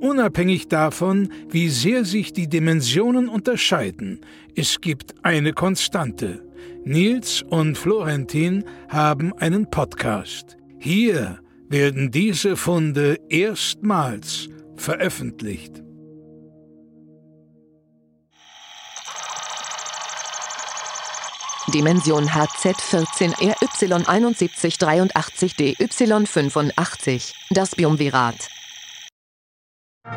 Unabhängig davon, wie sehr sich die Dimensionen unterscheiden, es gibt eine Konstante. Nils und Florentin haben einen Podcast. Hier werden diese Funde erstmals veröffentlicht. Dimension HZ14 RY7183 DY85. Das Biumvirat. Einen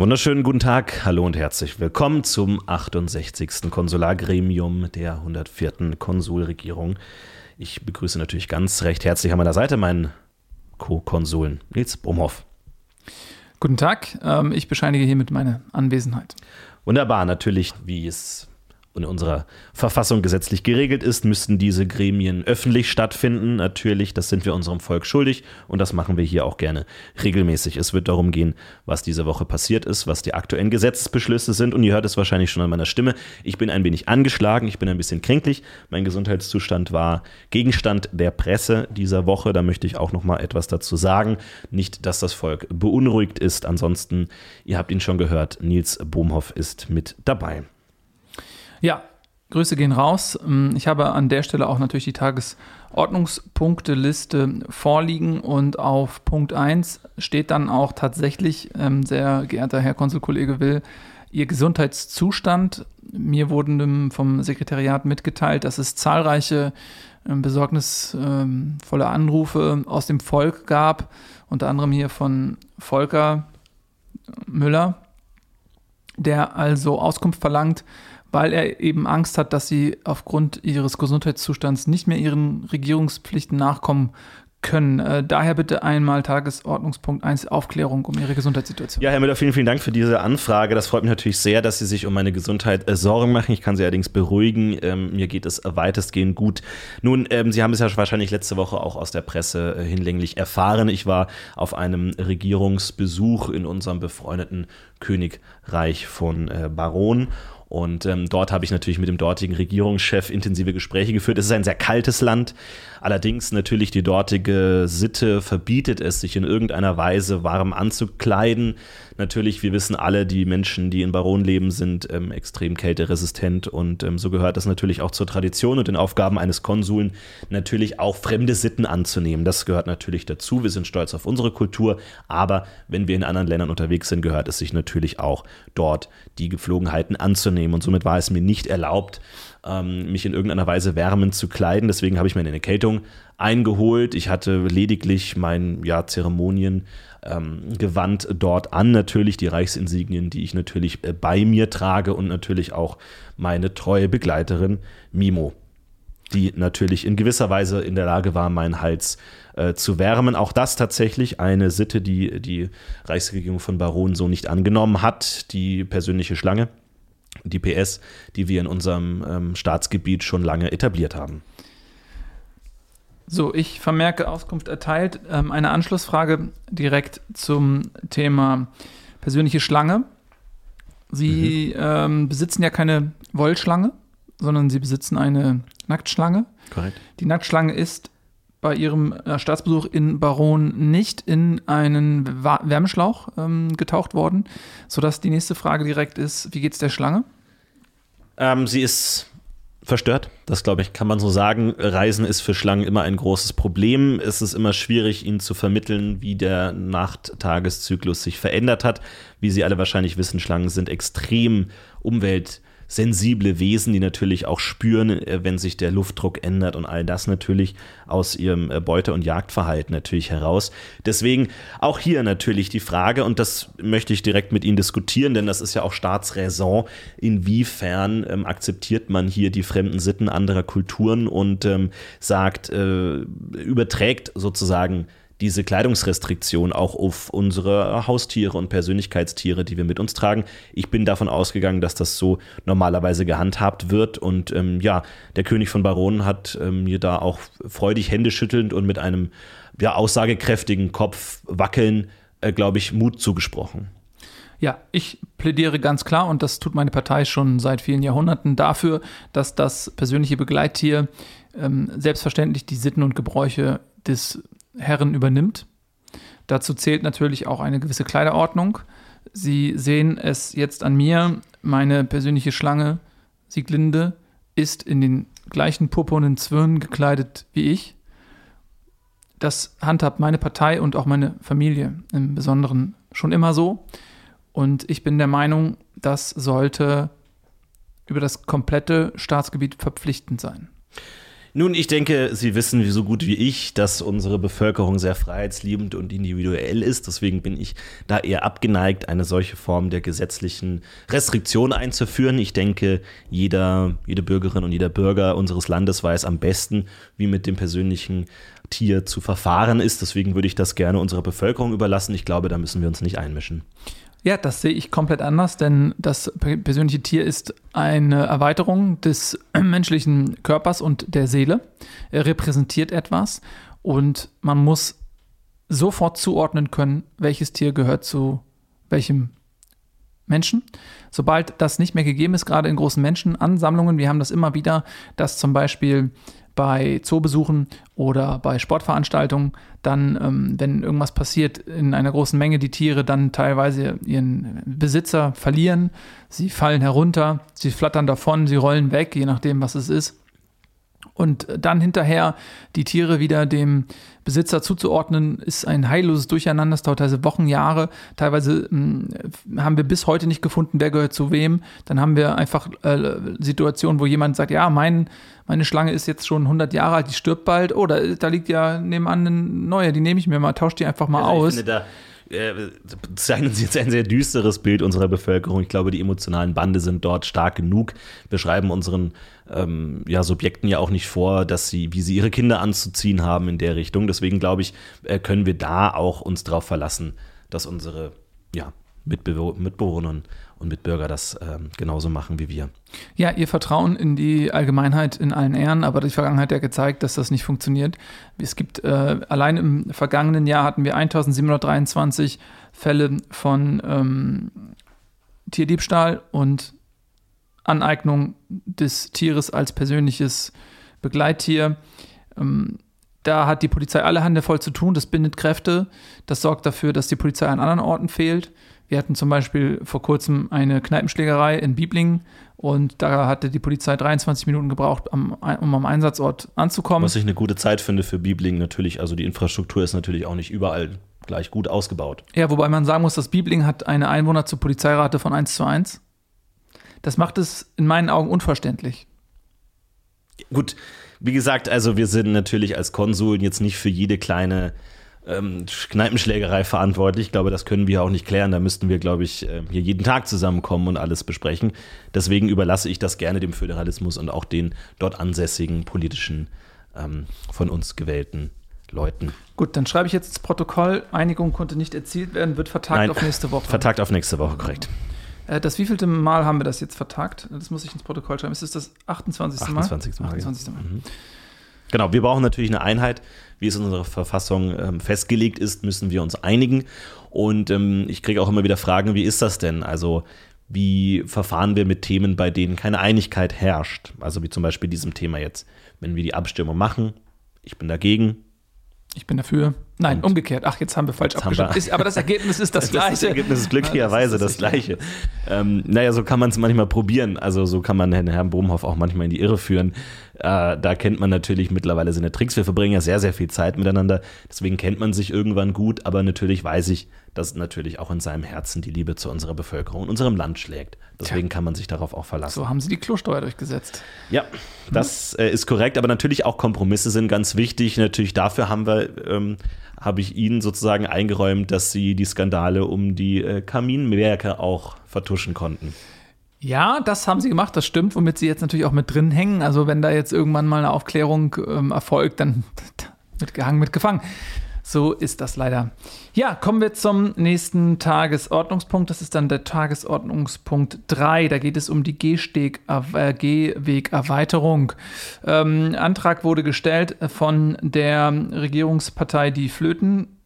wunderschönen guten Tag, hallo und herzlich willkommen zum 68. Konsulargremium der 104. Konsulregierung. Ich begrüße natürlich ganz recht herzlich an meiner Seite meinen Co-Konsuln Nils Brumhoff. Guten Tag, ähm, ich bescheinige hiermit meine Anwesenheit. Wunderbar, natürlich, wie es in unserer Verfassung gesetzlich geregelt ist, müssten diese Gremien öffentlich stattfinden. Natürlich, das sind wir unserem Volk schuldig und das machen wir hier auch gerne regelmäßig. Es wird darum gehen, was diese Woche passiert ist, was die aktuellen Gesetzesbeschlüsse sind und ihr hört es wahrscheinlich schon an meiner Stimme. Ich bin ein wenig angeschlagen, ich bin ein bisschen kränklich. Mein Gesundheitszustand war Gegenstand der Presse dieser Woche. Da möchte ich auch noch mal etwas dazu sagen. Nicht, dass das Volk beunruhigt ist. Ansonsten, ihr habt ihn schon gehört, Nils Bohmhoff ist mit dabei. Ja, Grüße gehen raus. Ähm, ich habe an der Stelle auch natürlich die Tagesordnungspunkteliste vorliegen und auf Punkt 1 steht dann auch tatsächlich, ähm, sehr geehrter Herr Konsulkollege Will, Ihr Gesundheitszustand. Mir wurden vom Sekretariat mitgeteilt, dass es zahlreiche ähm, besorgnisvolle Anrufe aus dem Volk gab, unter anderem hier von Volker Müller, der also Auskunft verlangt, weil er eben Angst hat, dass sie aufgrund ihres Gesundheitszustands nicht mehr ihren Regierungspflichten nachkommen können. Äh, daher bitte einmal Tagesordnungspunkt 1 Aufklärung um Ihre Gesundheitssituation. Ja, Herr Müller, vielen, vielen Dank für diese Anfrage. Das freut mich natürlich sehr, dass Sie sich um meine Gesundheit äh, Sorgen machen. Ich kann Sie allerdings beruhigen. Ähm, mir geht es weitestgehend gut. Nun, ähm, Sie haben es ja wahrscheinlich letzte Woche auch aus der Presse äh, hinlänglich erfahren. Ich war auf einem Regierungsbesuch in unserem befreundeten Königreich von äh, Baron und ähm, dort habe ich natürlich mit dem dortigen Regierungschef intensive Gespräche geführt. Es ist ein sehr kaltes Land. Allerdings natürlich die dortige Sitte verbietet es, sich in irgendeiner Weise warm anzukleiden. Natürlich, wir wissen alle, die Menschen, die in Baron leben, sind ähm, extrem kälteresistent und ähm, so gehört das natürlich auch zur Tradition und den Aufgaben eines Konsuln, natürlich auch fremde Sitten anzunehmen. Das gehört natürlich dazu. Wir sind stolz auf unsere Kultur, aber wenn wir in anderen Ländern unterwegs sind, gehört es sich natürlich auch dort die Gepflogenheiten anzunehmen und somit war es mir nicht erlaubt, ähm, mich in irgendeiner Weise wärmend zu kleiden. Deswegen habe ich mir eine Erkältung eingeholt. Ich hatte lediglich mein ja, Zeremonien ähm, dort an, natürlich die Reichsinsignien, die ich natürlich äh, bei mir trage und natürlich auch meine treue Begleiterin Mimo, die natürlich in gewisser Weise in der Lage war, meinen Hals äh, zu wärmen. Auch das tatsächlich eine Sitte, die die Reichsregierung von Baron so nicht angenommen hat, die persönliche Schlange die PS, die wir in unserem ähm, Staatsgebiet schon lange etabliert haben. So, ich vermerke Auskunft erteilt. Ähm, eine Anschlussfrage direkt zum Thema persönliche Schlange. Sie mhm. ähm, besitzen ja keine Wollschlange, sondern Sie besitzen eine Nacktschlange. Korrekt. Die Nacktschlange ist bei Ihrem äh, Staatsbesuch in Baron nicht in einen Wärmeschlauch ähm, getaucht worden, sodass die nächste Frage direkt ist: Wie geht es der Schlange? Ähm, sie ist verstört. Das glaube ich, kann man so sagen. Reisen ist für Schlangen immer ein großes Problem. Es ist immer schwierig, ihnen zu vermitteln, wie der Nacht-Tageszyklus sich verändert hat. Wie Sie alle wahrscheinlich wissen, Schlangen sind extrem umwelt sensible Wesen, die natürlich auch spüren, äh, wenn sich der Luftdruck ändert und all das natürlich aus ihrem äh, Beute- und Jagdverhalten natürlich heraus. Deswegen auch hier natürlich die Frage, und das möchte ich direkt mit Ihnen diskutieren, denn das ist ja auch Staatsräson, inwiefern ähm, akzeptiert man hier die fremden Sitten anderer Kulturen und ähm, sagt, äh, überträgt sozusagen diese Kleidungsrestriktion auch auf unsere Haustiere und Persönlichkeitstiere, die wir mit uns tragen. Ich bin davon ausgegangen, dass das so normalerweise gehandhabt wird. Und ähm, ja, der König von Baronen hat ähm, mir da auch freudig Hände schüttelnd und mit einem ja, aussagekräftigen Kopf wackeln, äh, glaube ich, Mut zugesprochen. Ja, ich plädiere ganz klar, und das tut meine Partei schon seit vielen Jahrhunderten, dafür, dass das persönliche Begleittier ähm, selbstverständlich die Sitten und Gebräuche des Herren übernimmt. Dazu zählt natürlich auch eine gewisse Kleiderordnung. Sie sehen es jetzt an mir, meine persönliche Schlange, Sieglinde, ist in den gleichen purpurnen Zwirn gekleidet wie ich. Das handhabt meine Partei und auch meine Familie im Besonderen schon immer so. Und ich bin der Meinung, das sollte über das komplette Staatsgebiet verpflichtend sein. Nun, ich denke, Sie wissen so gut wie ich, dass unsere Bevölkerung sehr freiheitsliebend und individuell ist. Deswegen bin ich da eher abgeneigt, eine solche Form der gesetzlichen Restriktion einzuführen. Ich denke, jeder, jede Bürgerin und jeder Bürger unseres Landes weiß am besten, wie mit dem persönlichen Tier zu verfahren ist. Deswegen würde ich das gerne unserer Bevölkerung überlassen. Ich glaube, da müssen wir uns nicht einmischen. Ja, das sehe ich komplett anders, denn das persönliche Tier ist eine Erweiterung des menschlichen Körpers und der Seele. Er repräsentiert etwas und man muss sofort zuordnen können, welches Tier gehört zu welchem Menschen. Sobald das nicht mehr gegeben ist, gerade in großen Menschenansammlungen, wir haben das immer wieder, dass zum Beispiel bei Zoobesuchen oder bei Sportveranstaltungen dann, ähm, wenn irgendwas passiert, in einer großen Menge die Tiere dann teilweise ihren Besitzer verlieren. Sie fallen herunter, sie flattern davon, sie rollen weg, je nachdem, was es ist und dann hinterher die Tiere wieder dem Besitzer zuzuordnen, ist ein heilloses Durcheinander. Es dauert teilweise Wochen, Jahre. Teilweise mh, hm, haben wir bis heute nicht gefunden, wer gehört zu wem. Dann haben wir einfach äh, Situationen, wo jemand sagt, ja, mein, meine Schlange ist jetzt schon 100 Jahre alt, die stirbt bald. Oh, da, da liegt ja nebenan eine neue, die nehme ich mir mal, tausche die einfach mal also aus. Finde, da äh, zeichnen Sie jetzt ein sehr düsteres Bild unserer Bevölkerung. Ich glaube, die emotionalen Bande sind dort stark genug. Wir schreiben unseren ähm, ja, Subjekten ja auch nicht vor, dass sie, wie sie ihre Kinder anzuziehen haben in der Richtung. Deswegen glaube ich, äh, können wir da auch uns darauf verlassen, dass unsere ja, Mitbewohner und Mitbürger das ähm, genauso machen wie wir. Ja, ihr Vertrauen in die Allgemeinheit in allen Ehren, aber die Vergangenheit hat ja gezeigt, dass das nicht funktioniert. Es gibt, äh, allein im vergangenen Jahr hatten wir 1723 Fälle von ähm, Tierdiebstahl und Aneignung des Tieres als persönliches Begleittier. Ähm, da hat die Polizei alle Hände voll zu tun, das bindet Kräfte, das sorgt dafür, dass die Polizei an anderen Orten fehlt. Wir hatten zum Beispiel vor kurzem eine Kneipenschlägerei in Bieblingen und da hatte die Polizei 23 Minuten gebraucht, um, am Einsatzort anzukommen. Was ich eine gute Zeit finde für Bieblingen natürlich. Also die Infrastruktur ist natürlich auch nicht überall gleich gut ausgebaut. Ja, wobei man sagen muss, dass Bieblingen hat eine Einwohner zur Polizeirate von 1 zu 1. Das macht es in meinen Augen unverständlich. Gut, wie gesagt, also wir sind natürlich als Konsuln jetzt nicht für jede kleine ähm, Kneipenschlägerei verantwortlich. Ich glaube, das können wir auch nicht klären. Da müssten wir, glaube ich, äh, hier jeden Tag zusammenkommen und alles besprechen. Deswegen überlasse ich das gerne dem Föderalismus und auch den dort ansässigen politischen, ähm, von uns gewählten Leuten. Gut, dann schreibe ich jetzt ins Protokoll. Einigung konnte nicht erzielt werden, wird vertagt Nein, auf nächste Woche. Vertagt auf nächste Woche, korrekt. Äh, das wievielte Mal haben wir das jetzt vertagt? Das muss ich ins Protokoll schreiben. Ist es das 28. 28. Mal? 28. Mal. Mhm. Genau, wir brauchen natürlich eine Einheit. Wie es in unserer Verfassung ähm, festgelegt ist, müssen wir uns einigen. Und ähm, ich kriege auch immer wieder Fragen, wie ist das denn? Also wie verfahren wir mit Themen, bei denen keine Einigkeit herrscht? Also wie zum Beispiel diesem Thema jetzt. Wenn wir die Abstimmung machen, ich bin dagegen. Ich bin dafür. Nein, Und umgekehrt. Ach, jetzt haben wir falsch abgestimmt. aber das Ergebnis ist das, Das, gleiche. Ergebnis ist glücklicherweise Ja, das, ist das gleiche. Ähm, naja, so kann man es manchmal probieren. Also so kann man Herrn, Bohmhoff auch manchmal in die Irre führen. Äh, da kennt man natürlich mittlerweile seine Tricks. Wir verbringen ja sehr, sehr viel Zeit miteinander. Deswegen kennt man sich irgendwann gut. Aber natürlich weiß ich, dass natürlich auch in seinem Herzen die Liebe zu unserer Bevölkerung und unserem Land schlägt. Deswegen kann man sich darauf auch verlassen. So haben sie die Klosteuer durchgesetzt. Ja, das äh, ist korrekt, aber natürlich auch Kompromisse sind ganz wichtig. Natürlich dafür haben wir, ähm, habe ich Ihnen sozusagen eingeräumt, dass Sie die Skandale um die äh, Kaminwerke auch vertuschen konnten. Ja, das haben sie gemacht, das stimmt, womit sie jetzt natürlich auch mit drin hängen. Also wenn da jetzt irgendwann mal eine Aufklärung ähm, erfolgt, dann mitgehangen, mitgefangen. So ist das leider. Ja, kommen wir zum nächsten Tagesordnungspunkt. Das ist dann der Tagesordnungspunkt 3. Da geht es um die Gehsteg, äh, Gehwegerweiterung. Ähm, Antrag wurde gestellt von der Regierungspartei Die Flöten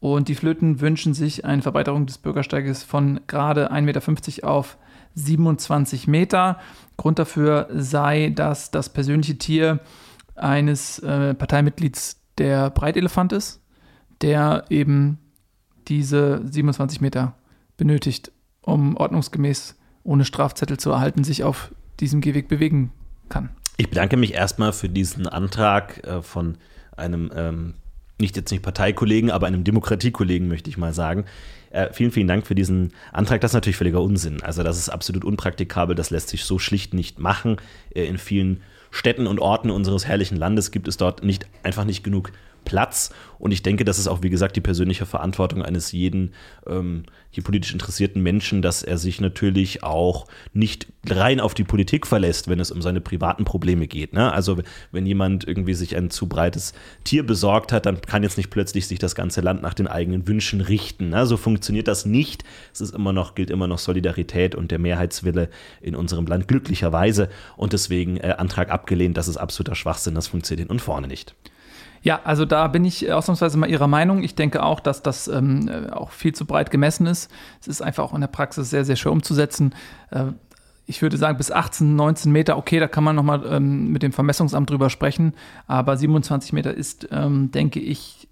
und die Flöten wünschen sich eine Verbreiterung des Bürgersteiges von gerade 1,50 Meter auf 27 Meter. Grund dafür sei, dass das persönliche Tier eines äh, Parteimitglieds der Breitelefant ist, der eben diese 27 Meter benötigt, um ordnungsgemäß ohne Strafzettel zu erhalten, sich auf diesem Gehweg bewegen kann. Ich bedanke mich erstmal für diesen Antrag äh, von einem, ähm, nicht jetzt nicht Parteikollegen, aber einem Demokratiekollegen, möchte ich mal sagen. Äh, vielen, vielen Dank für diesen Antrag. Das ist natürlich völliger Unsinn. Also das ist absolut unpraktikabel. Das lässt sich so schlicht nicht machen. Äh, in vielen Städten und Orten unseres herrlichen Landes gibt es dort nicht, einfach nicht genug Platz. Und ich denke, das ist auch, wie gesagt, die persönliche Verantwortung eines jeden ähm, hier politisch interessierten Menschen, dass er sich natürlich auch nicht rein auf die Politik verlässt, wenn es um seine privaten Probleme geht. Ne? Also wenn jemand irgendwie sich ein zu breites Tier besorgt hat, dann kann jetzt nicht plötzlich sich das ganze Land nach den eigenen Wünschen richten. Ne? So funktioniert das nicht. Es ist immer noch, gilt immer noch Solidarität und der Mehrheitswille in unserem Land glücklicherweise. Und deswegen äh, Antrag abgelehnt. Das ist absoluter Schwachsinn. Das funktioniert hin und vorne nicht. Ja, also da bin ich ausnahmsweise mal Ihrer Meinung. Ich denke auch, dass das ähm, äh, auch viel zu breit gemessen ist. Es ist einfach auch in der Praxis sehr, sehr schwer umzusetzen. Äh, ich würde sagen, bis 18, 19 Meter, okay, da kann man nochmal ähm, mit dem Vermessungsamt drüber sprechen. Aber 27 Meter ist, ähm, denke ich,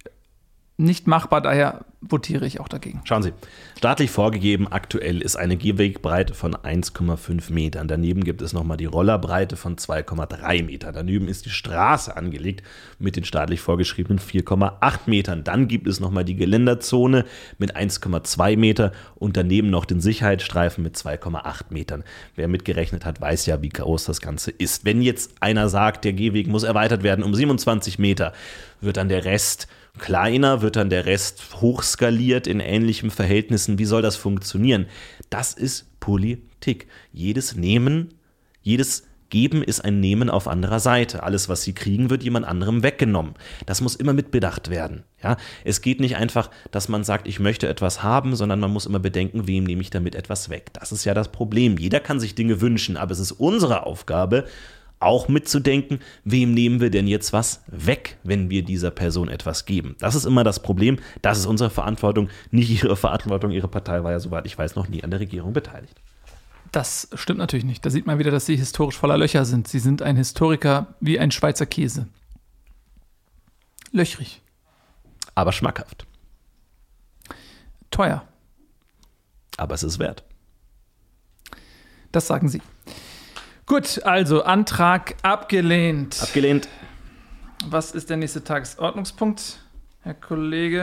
nicht machbar. Daher votiere ich auch dagegen. Schauen Sie, staatlich vorgegeben aktuell ist eine Gehwegbreite von 1,5 Metern. Daneben gibt es nochmal die Rollerbreite von 2,3 Metern. Daneben ist die Straße angelegt mit den staatlich vorgeschriebenen 4,8 Metern. Dann gibt es nochmal die Geländerzone mit 1,2 Meter und daneben noch den Sicherheitsstreifen mit 2,8 Metern. Wer mitgerechnet hat, weiß ja, wie groß das Ganze ist. Wenn jetzt einer sagt, der Gehweg muss erweitert werden um 27 Meter, wird dann der Rest kleiner, wird dann der Rest hochskaliert in ähnlichen Verhältnissen. Wie soll das funktionieren? Das ist Politik. Jedes Nehmen, jedes Geben ist ein Nehmen auf anderer Seite. Alles, was sie kriegen, wird jemand anderem weggenommen. Das muss immer mitbedacht werden. Ja, es geht nicht einfach, dass man sagt, ich möchte etwas haben, sondern man muss immer bedenken, wem nehme ich damit etwas weg. Das ist ja das Problem. Jeder kann sich Dinge wünschen, aber es ist unsere Aufgabe, auch mitzudenken, wem nehmen wir denn jetzt was weg, wenn wir dieser Person etwas geben. Das ist immer das Problem, das ist unsere Verantwortung, nicht ihre Verantwortung. Ihre Partei war ja, soweit ich weiß, noch nie an der Regierung beteiligt. Das stimmt natürlich nicht. Da sieht man wieder, dass sie historisch voller Löcher sind. Sie sind ein Historiker wie ein Schweizer Käse. Löchrig, Aber schmackhaft. teuer. Aber es ist wert. Das sagen sie. Gut, also Antrag abgelehnt. Abgelehnt. Was ist der nächste Tagesordnungspunkt, Herr Kollege?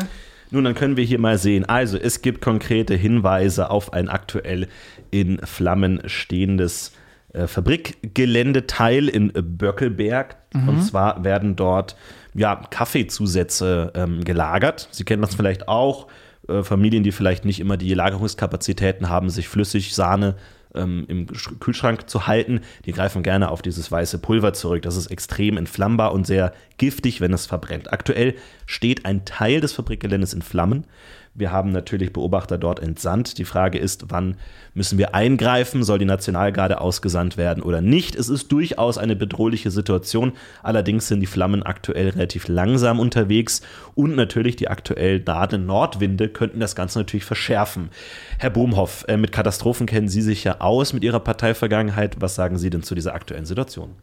Nun, dann können wir hier mal sehen. Also, es gibt konkrete Hinweise auf ein aktuell in Flammen stehendes äh, Fabrikgeländeteil in Böckelberg. Und zwar werden dort ja, Kaffeezusätze ähm, gelagert. Sie kennen das vielleicht auch. Äh, Familien, die vielleicht nicht immer die Lagerungskapazitäten haben, sich flüssig Sahne ähm, im Sch- Kühlschrank zu halten, die greifen gerne auf dieses weiße Pulver zurück. Das ist extrem entflammbar und sehr giftig, wenn es verbrennt. Aktuell steht ein Teil des Fabrikgeländes in Flammen. Wir haben natürlich Beobachter dort entsandt. Die Frage ist, wann müssen wir eingreifen? Soll die Nationalgarde ausgesandt werden oder nicht? Es ist durchaus eine bedrohliche Situation. Allerdings sind die Flammen aktuell relativ langsam unterwegs und natürlich die aktuell nahenden Nordwinde könnten das Ganze natürlich verschärfen. Herr Bohmhoff, äh, mit Katastrophen kennen Sie sich ja aus mit Ihrer Parteivergangenheit. Was sagen Sie denn zu dieser aktuellen Situation?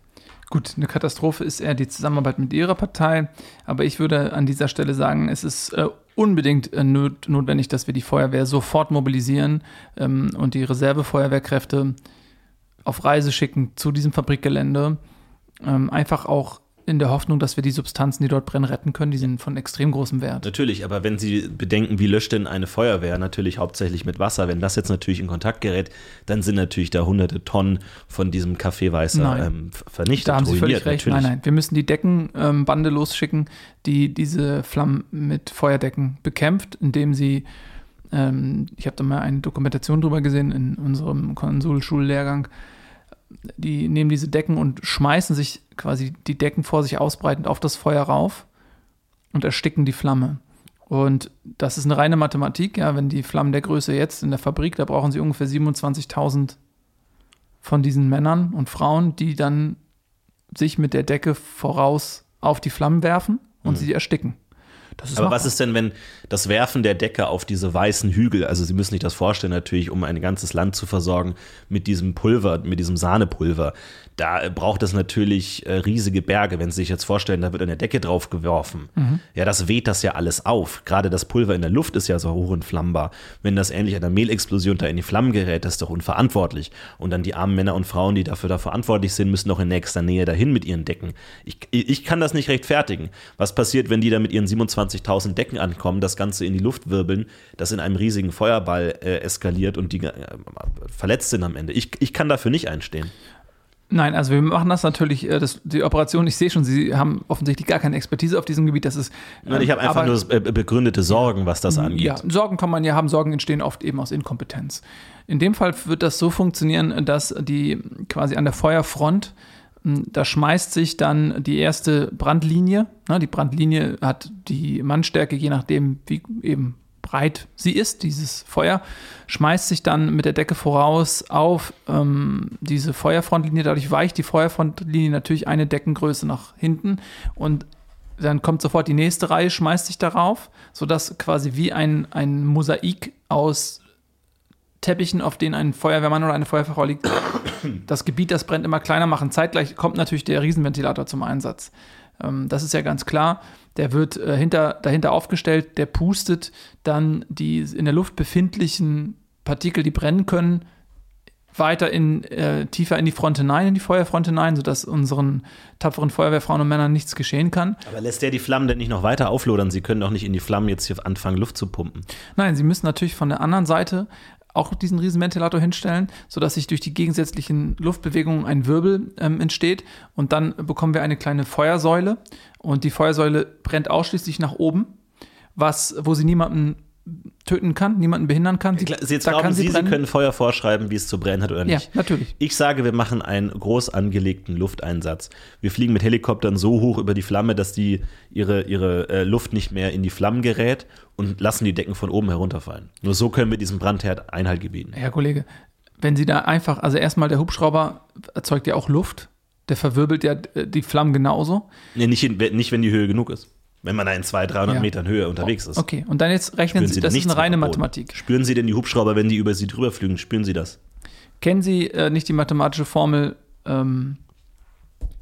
Gut, eine Katastrophe ist eher die Zusammenarbeit mit Ihrer Partei, aber ich würde an dieser Stelle sagen, es ist äh, unbedingt äh, not notwendig, dass wir die Feuerwehr sofort mobilisieren ähm, und die Reservefeuerwehrkräfte auf Reise schicken zu diesem Fabrikgelände. Ähm, einfach auch in der Hoffnung, dass wir die Substanzen, die dort brennen, retten können. Die sind von extrem großem Wert. Natürlich, aber wenn Sie bedenken, wie löscht denn eine Feuerwehr? Natürlich hauptsächlich mit Wasser. Wenn das jetzt natürlich in Kontakt gerät, dann sind natürlich da hunderte Tonnen von diesem Kaffeeweißer ähm, vernichtet. Da haben Sie völlig recht. Natürlich. Nein, nein. Wir müssen die Deckenbande ähm, losschicken, die diese Flammen mit Feuerdecken bekämpft, indem sie ähm, ich habe da mal eine Dokumentation drüber gesehen in unserem Konsulschullehrgang, die nehmen diese Decken und schmeißen sich quasi die Decken vor sich ausbreitend auf das Feuer rauf und ersticken die Flamme. Und das ist eine reine Mathematik, ja, wenn die Flammen der Größe jetzt in der Fabrik, da brauchen sie ungefähr 27.000 von diesen Männern und Frauen, die dann sich mit der Decke voraus auf die Flammen werfen und mhm. sie ersticken. Aber machbar. was ist denn, wenn das Werfen der Decke auf diese weißen Hügel, also Sie müssen sich das vorstellen, natürlich, um ein ganzes Land zu versorgen mit diesem Pulver, mit diesem Sahnepulver, da braucht es natürlich äh, riesige Berge. Wenn Sie sich jetzt vorstellen, da wird eine Decke drauf geworfen, mhm. ja, das weht das ja alles auf. Gerade das Pulver in der Luft ist ja so hochentflammbar. Wenn das ähnlich einer Mehlexplosion da in die Flammen gerät, das ist doch unverantwortlich. Und dann die armen Männer und Frauen, die dafür da verantwortlich sind, müssen doch in nächster Nähe dahin mit ihren Decken. Ich, ich kann das nicht rechtfertigen. Was passiert, wenn die da mit ihren 27.000 Decken ankommen, das Ganze in die Luft wirbeln, das in einem riesigen Feuerball äh, eskaliert und die äh, verletzt sind am Ende? Ich, ich kann dafür nicht einstehen. Nein, also wir machen das natürlich, äh, das, die Operation, ich sehe schon, Sie haben offensichtlich gar keine Expertise auf diesem Gebiet. Das ist, Nein, ich habe einfach aber, nur äh, begründete Sorgen, was das angeht. Ja, Sorgen kann man ja haben, Sorgen entstehen oft eben aus Inkompetenz. In dem Fall wird das so funktionieren, dass die quasi an der Feuerfront, hm, da schmeißt sich dann die erste Brandlinie. Ne, die Brandlinie hat die Mannstärke, je nachdem, wie eben breit sie ist, dieses Feuer, schmeißt sich dann mit der Decke voraus auf ähm, diese Feuerfrontlinie. Dadurch weicht die Feuerfrontlinie natürlich eine Deckengröße nach hinten und dann kommt sofort die nächste Reihe, schmeißt sich darauf, sodass quasi wie ein, ein Mosaik aus Teppichen, auf denen ein Feuerwehrmann oder eine Feuerwehrfrau liegt, das Gebiet, das brennt, immer kleiner machen. Zeitgleich kommt natürlich der Riesenventilator zum Einsatz. Ähm, das ist ja ganz klar. Der wird äh, hinter, dahinter aufgestellt, der pustet dann die in der Luft befindlichen Partikel, die brennen können, weiter in, äh, tiefer in die Front hinein, in die Feuerfront hinein, sodass unseren tapferen Feuerwehrfrauen und Männern nichts geschehen kann. Aber lässt der die Flammen denn nicht noch weiter auflodern? Sie können doch nicht in die Flammen jetzt hier anfangen, Luft zu pumpen. Nein, sie müssen natürlich von der anderen Seite auch diesen Riesenventilator hinstellen, sodass sich durch die gegensätzlichen Luftbewegungen ein Wirbel ähm, entsteht. Und dann bekommen wir eine kleine Feuersäule. Und die Feuersäule brennt ausschließlich nach oben, was, wo sie niemanden töten kann, niemanden behindern kann. Sie, Jetzt glauben kann sie, sie, können Feuer vorschreiben, wie es zu brennen hat oder nicht. Ja, natürlich. Ich sage, wir machen einen groß angelegten Lufteinsatz. Wir fliegen mit Helikoptern so hoch über die Flamme, dass die ihre, ihre äh, Luft nicht mehr in die Flammen gerät und lassen die Decken von oben herunterfallen. Nur so können wir diesem Brandherd Einhalt gebieten. Herr Kollege, wenn Sie da einfach, also erstmal der Hubschrauber erzeugt ja auch Luft, der verwirbelt ja äh, die Flammen genauso. Nee, nicht, in, nicht wenn die Höhe genug ist wenn man da in 200, 300 ja. Metern Höhe unterwegs ist. Okay, und dann jetzt rechnen Spüren Sie, das ist eine reine Mathematik. Spüren Sie denn die Hubschrauber, wenn die über Sie drüber fliegen? Spüren Sie das? Kennen Sie äh, nicht die mathematische Formel ähm,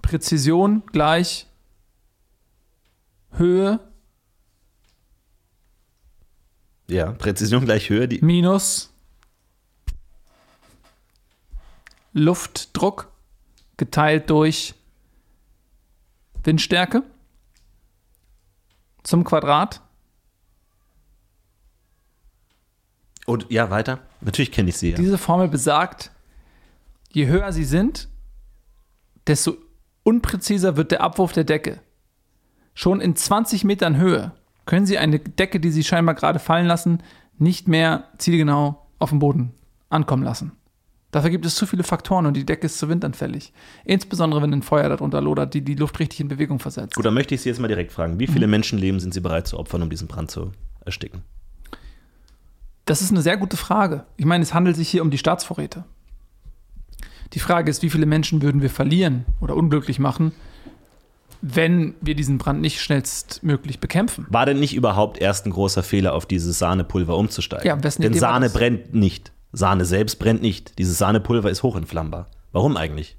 Präzision gleich Höhe? Ja, Präzision gleich Höhe. Die minus Luftdruck geteilt durch Windstärke zum Quadrat. Und ja, weiter. Natürlich kenne ich sie. Ja. Diese Formel besagt, je höher sie sind, desto unpräziser wird der Abwurf der Decke. Schon in 20 Metern Höhe können Sie eine Decke, die Sie scheinbar gerade fallen lassen, nicht mehr zielgenau auf dem Boden ankommen lassen. Dafür gibt es zu viele Faktoren und die Decke ist zu windanfällig. Insbesondere, wenn ein Feuer darunter lodert, die die Luft richtig in Bewegung versetzt. Gut, dann möchte ich Sie jetzt mal direkt fragen. Wie viele mhm. Menschenleben sind Sie bereit zu opfern, um diesen Brand zu ersticken? Das ist eine sehr gute Frage. Ich meine, es handelt sich hier um die Staatsvorräte. Die Frage ist, wie viele Menschen würden wir verlieren oder unglücklich machen, wenn wir diesen Brand nicht schnellstmöglich bekämpfen. War denn nicht überhaupt erst ein großer Fehler, auf dieses Sahnepulver umzusteigen? Ja, Denn Sahne brennt nicht. Sahne selbst brennt nicht. Dieses Sahnepulver ist hochentflammbar. Warum eigentlich?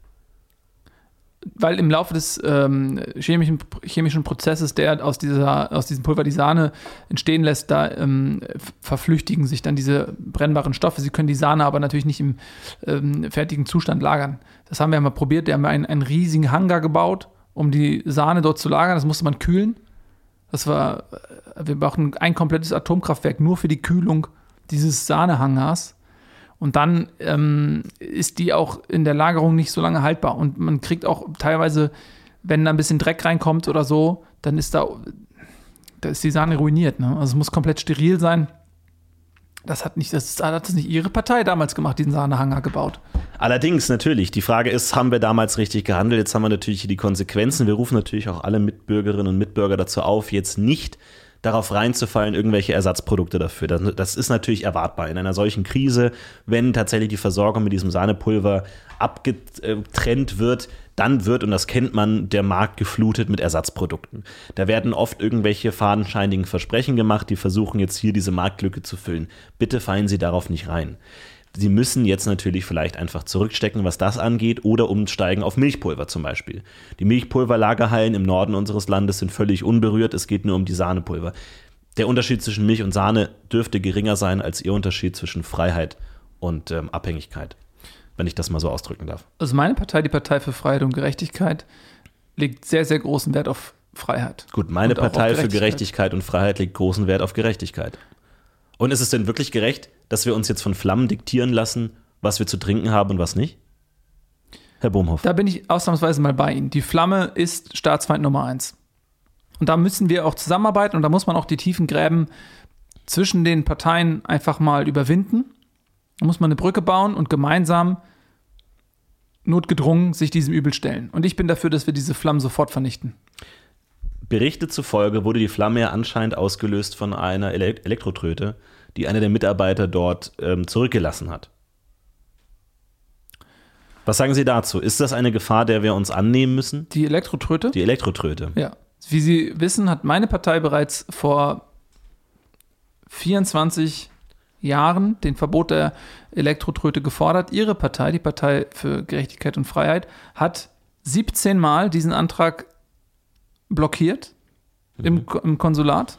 weil im Laufe des ähm, chemischen, chemischen Prozesses, der aus, dieser, aus diesem Pulver die Sahne entstehen lässt, da ähm, verflüchtigen sich dann diese brennbaren Stoffe. Sie können die Sahne aber natürlich nicht im ähm, fertigen Zustand lagern. Das haben wir mal probiert. Wir haben einen, einen riesigen Hangar gebaut, um die Sahne dort zu lagern. Das musste man kühlen. Das war, äh, wir brauchen ein komplettes Atomkraftwerk nur für die Kühlung dieses Sahnehangars. Und dann ähm, ist die auch in der Lagerung nicht so lange haltbar. Und man kriegt auch teilweise, wenn da ein bisschen Dreck reinkommt oder so, dann ist da, da ist die Sahne ruiniert. Ne? Also es muss komplett steril sein. Das hat nicht, das hat nicht ihre Partei damals gemacht, diesen Sahnehanger gebaut. Allerdings, natürlich. Die Frage ist, haben wir damals richtig gehandelt? Jetzt haben wir natürlich hier die Konsequenzen. Wir rufen natürlich auch alle Mitbürgerinnen und Mitbürger dazu auf, jetzt nicht darauf reinzufallen, irgendwelche Ersatzprodukte dafür. Das, das, ist natürlich erwartbar in einer solchen Krise, wenn tatsächlich die Versorgung mit diesem Sahnepulver abgetrennt wird, dann wird, und das kennt man, der Markt geflutet mit Ersatzprodukten. Da werden oft irgendwelche fadenscheinigen Versprechen gemacht, die versuchen jetzt hier diese Marktlücke zu füllen. Bitte fallen Sie darauf nicht rein. Sie müssen jetzt natürlich vielleicht einfach zurückstecken, was das angeht, oder umsteigen auf Milchpulver zum Beispiel. Die Milchpulverlagerhallen im Norden unseres Landes sind völlig unberührt, es geht nur um die Sahnepulver. Der Unterschied zwischen Milch und Sahne dürfte geringer sein als ihr Unterschied zwischen Freiheit und ähm, Abhängigkeit, wenn ich das mal so ausdrücken darf. Also meine Partei, die Partei für Freiheit und Gerechtigkeit, legt sehr, sehr großen Wert auf Freiheit. Gut, meine Partei Gerechtigkeit. für Gerechtigkeit und Freiheit legt großen Wert auf Gerechtigkeit. Und ist es denn wirklich gerecht, dass wir uns jetzt von Flammen diktieren lassen, was wir zu trinken haben und was nicht? Herr Bohmhoff. Da bin ich ausnahmsweise mal bei Ihnen. Die Flamme ist Staatsfeind Nummer eins. Und da müssen wir auch zusammenarbeiten und da muss man auch die tiefen Gräben zwischen den Parteien einfach mal überwinden. Da muss man eine Brücke bauen und gemeinsam notgedrungen sich diesem Übel stellen. Und ich bin dafür, dass wir diese Flammen sofort vernichten. Berichte zufolge wurde die Flamme ja anscheinend ausgelöst von einer Elektrotröte, die einer der Mitarbeiter dort ähm, zurückgelassen hat. Was sagen Sie dazu? Ist das eine Gefahr, der wir uns annehmen müssen? Die Elektrotröte? Die Elektrotröte. Ja. Wie Sie wissen, hat meine Partei bereits vor 24 Jahren den Verbot der Elektrotröte gefordert. Ihre Partei, die Partei für Gerechtigkeit und Freiheit, hat 17 Mal diesen Antrag blockiert mhm. im, im Konsulat.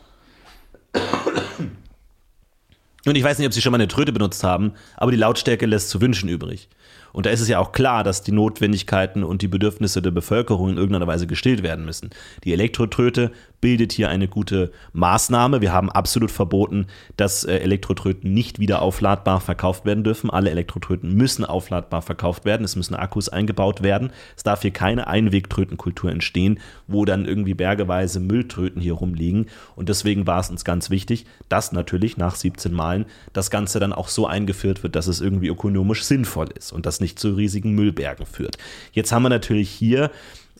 Und ich weiß nicht, ob Sie schon mal eine Tröte benutzt haben, aber die Lautstärke lässt zu wünschen übrig. Und da ist es ja auch klar, dass die Notwendigkeiten und die Bedürfnisse der Bevölkerung in irgendeiner Weise gestillt werden müssen. Die Elektrotröte bildet hier eine gute Maßnahme. Wir haben absolut verboten, dass äh, Elektrotröten nicht wieder aufladbar verkauft werden dürfen. Alle Elektrotröten müssen aufladbar verkauft werden. Es müssen Akkus eingebaut werden. Es darf hier keine Einwegtrötenkultur entstehen, wo dann irgendwie bergeweise Mülltröten hier rumliegen. Und deswegen war es uns ganz wichtig, dass natürlich nach 17 Malen das Ganze dann auch so eingeführt wird, dass es irgendwie ökonomisch sinnvoll ist und das nicht zu riesigen Müllbergen führt. Jetzt haben wir natürlich hier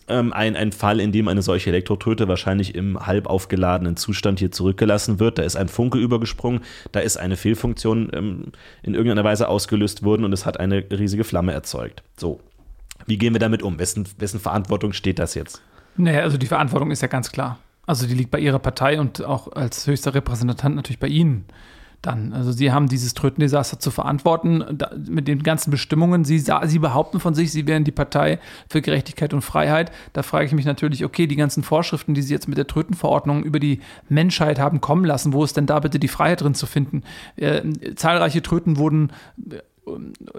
ähm, ein, ein Fall, in dem eine solche Elektrotröte wahrscheinlich im halb aufgeladenen Zustand hier zurückgelassen wird. Da ist ein Funke übergesprungen, da ist eine Fehlfunktion ähm, in irgendeiner Weise ausgelöst worden und es hat eine riesige Flamme erzeugt. So, wie gehen wir damit um? Wessen, wessen Verantwortung steht das jetzt? Naja, also die Verantwortung ist ja ganz klar. Also die liegt bei Ihrer Partei und auch als höchster Repräsentant natürlich bei Ihnen dann. Also sie haben dieses Trötendesaster zu verantworten da, mit den ganzen Bestimmungen. Sie, sie behaupten von sich, sie wären die Partei für Gerechtigkeit und Freiheit. Da frage ich mich natürlich, okay, die ganzen Vorschriften, die sie jetzt mit der Trötenverordnung über die Menschheit haben kommen lassen, wo ist denn da bitte die Freiheit drin zu finden? Äh, zahlreiche Tröten wurden äh,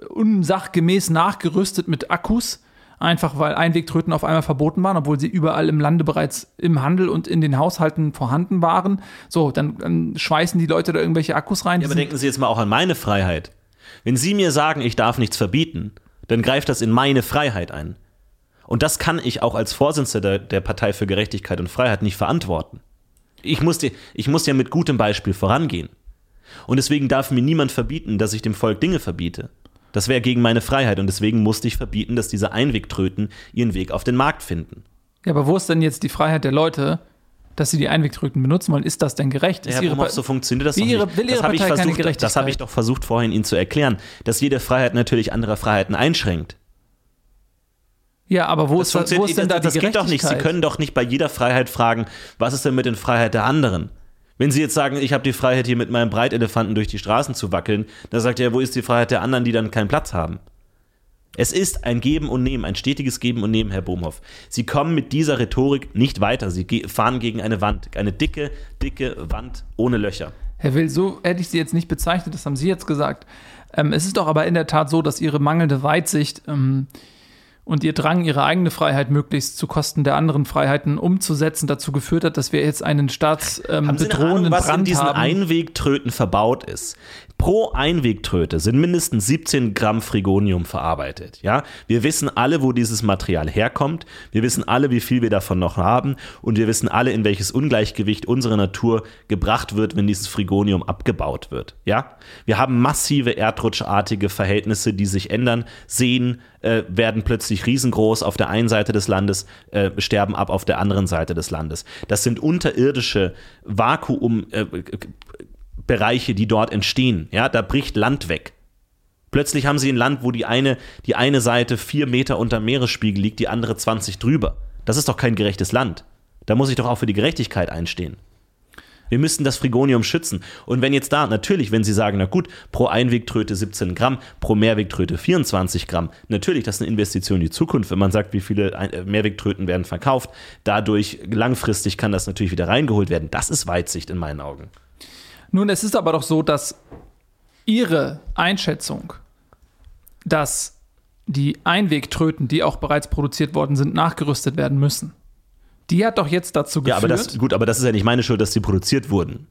unsachgemäß nachgerüstet mit Akkus einfach weil Einwegtröten auf einmal verboten waren, obwohl sie überall im Lande bereits im Handel und in den Haushalten vorhanden waren. So, dann, dann schweißen die Leute da irgendwelche Akkus rein. Ja, aber denken Sie jetzt mal auch an meine Freiheit. Wenn Sie mir sagen, ich darf nichts verbieten, dann greift das in meine Freiheit ein. Und das kann ich auch als Vorsitzender der, der Partei für Gerechtigkeit und Freiheit nicht verantworten. Ich muss, die, ich muss ja mit gutem Beispiel vorangehen. Und deswegen darf mir niemand verbieten, dass ich dem Volk Dinge verbiete. Das wäre gegen meine Freiheit und deswegen musste ich verbieten, dass diese Einwegtröten ihren Weg auf den Markt finden. Ja, aber wo ist denn jetzt die Freiheit der Leute, dass sie die Einwegtröten benutzen wollen? Ist das denn gerecht? Ist ja, Herr so funktioniert das ihre, nicht. Ihre das habe ich, versucht, das hab ich doch versucht, vorhin Ihnen zu erklären, dass jede Freiheit natürlich andere Freiheiten einschränkt. Ja, aber wo, ist, wo ist denn da das, die Das geht doch nicht. Sie können doch nicht bei jeder Freiheit fragen, was ist denn mit den Freiheiten der anderen? Wenn Sie jetzt sagen, ich habe die Freiheit, hier mit meinem Breitelefanten durch die Straßen zu wackeln, dann sagt er, wo ist die Freiheit der anderen, die dann keinen Platz haben? Es ist ein Geben und Nehmen, ein stetiges Geben und Nehmen, Herr Bohmhoff. Sie kommen mit dieser Rhetorik nicht weiter. Sie fahren gegen eine Wand, eine dicke, dicke Wand ohne Löcher. Herr Will, so hätte ich Sie jetzt nicht bezeichnet, das haben Sie jetzt gesagt. Ähm, es ist doch aber in der Tat so, dass Ihre mangelnde Weitsicht ähm, und Ihr Drang, Ihre eigene Freiheit möglichst zu Kosten der anderen Freiheiten umzusetzen, dazu geführt hat, dass wir jetzt einen staatsbedrohenden haben Sie eine Ahnung, was Brand in diesen haben. Einwegtröten verbaut ist? Pro Einwegtröte sind mindestens 17 Gramm Frigonium verarbeitet. Ja, wir wissen alle, wo dieses Material herkommt. Wir wissen alle, wie viel wir davon noch haben. Und wir wissen alle, in welches Ungleichgewicht unsere Natur gebracht wird, wenn dieses Frigonium abgebaut wird. Ja, wir haben massive erdrutschartige Verhältnisse, die sich ändern. Seen äh, werden plötzlich riesengroß auf der einen Seite des Landes, äh, sterben ab auf der anderen Seite des Landes. Das sind unterirdische Vakuum. Äh, Bereiche, die dort entstehen. Ja, da bricht Land weg. Plötzlich haben sie ein Land, wo die eine, die eine Seite vier Meter unter Meeresspiegel liegt, die andere 20 drüber. Das ist doch kein gerechtes Land. Da muss ich doch auch für die Gerechtigkeit einstehen. Wir müssen das Frigonium schützen. Und wenn jetzt da, natürlich, wenn Sie sagen, na gut, pro Einwegtröte 17 Gramm, pro Mehrwegtröte 24 Gramm, natürlich, das ist eine Investition in die Zukunft, wenn man sagt, wie viele äh, Mehrwegtröten werden verkauft. Dadurch langfristig kann das natürlich wieder reingeholt werden. Das ist Weitsicht in meinen Augen. Nun, es ist aber doch so, dass Ihre Einschätzung, dass die Einwegtröten, die auch bereits produziert worden sind, nachgerüstet werden müssen, die hat doch jetzt dazu geführt. Ja, aber das, gut, aber das ist ja nicht meine Schuld, dass die produziert wurden.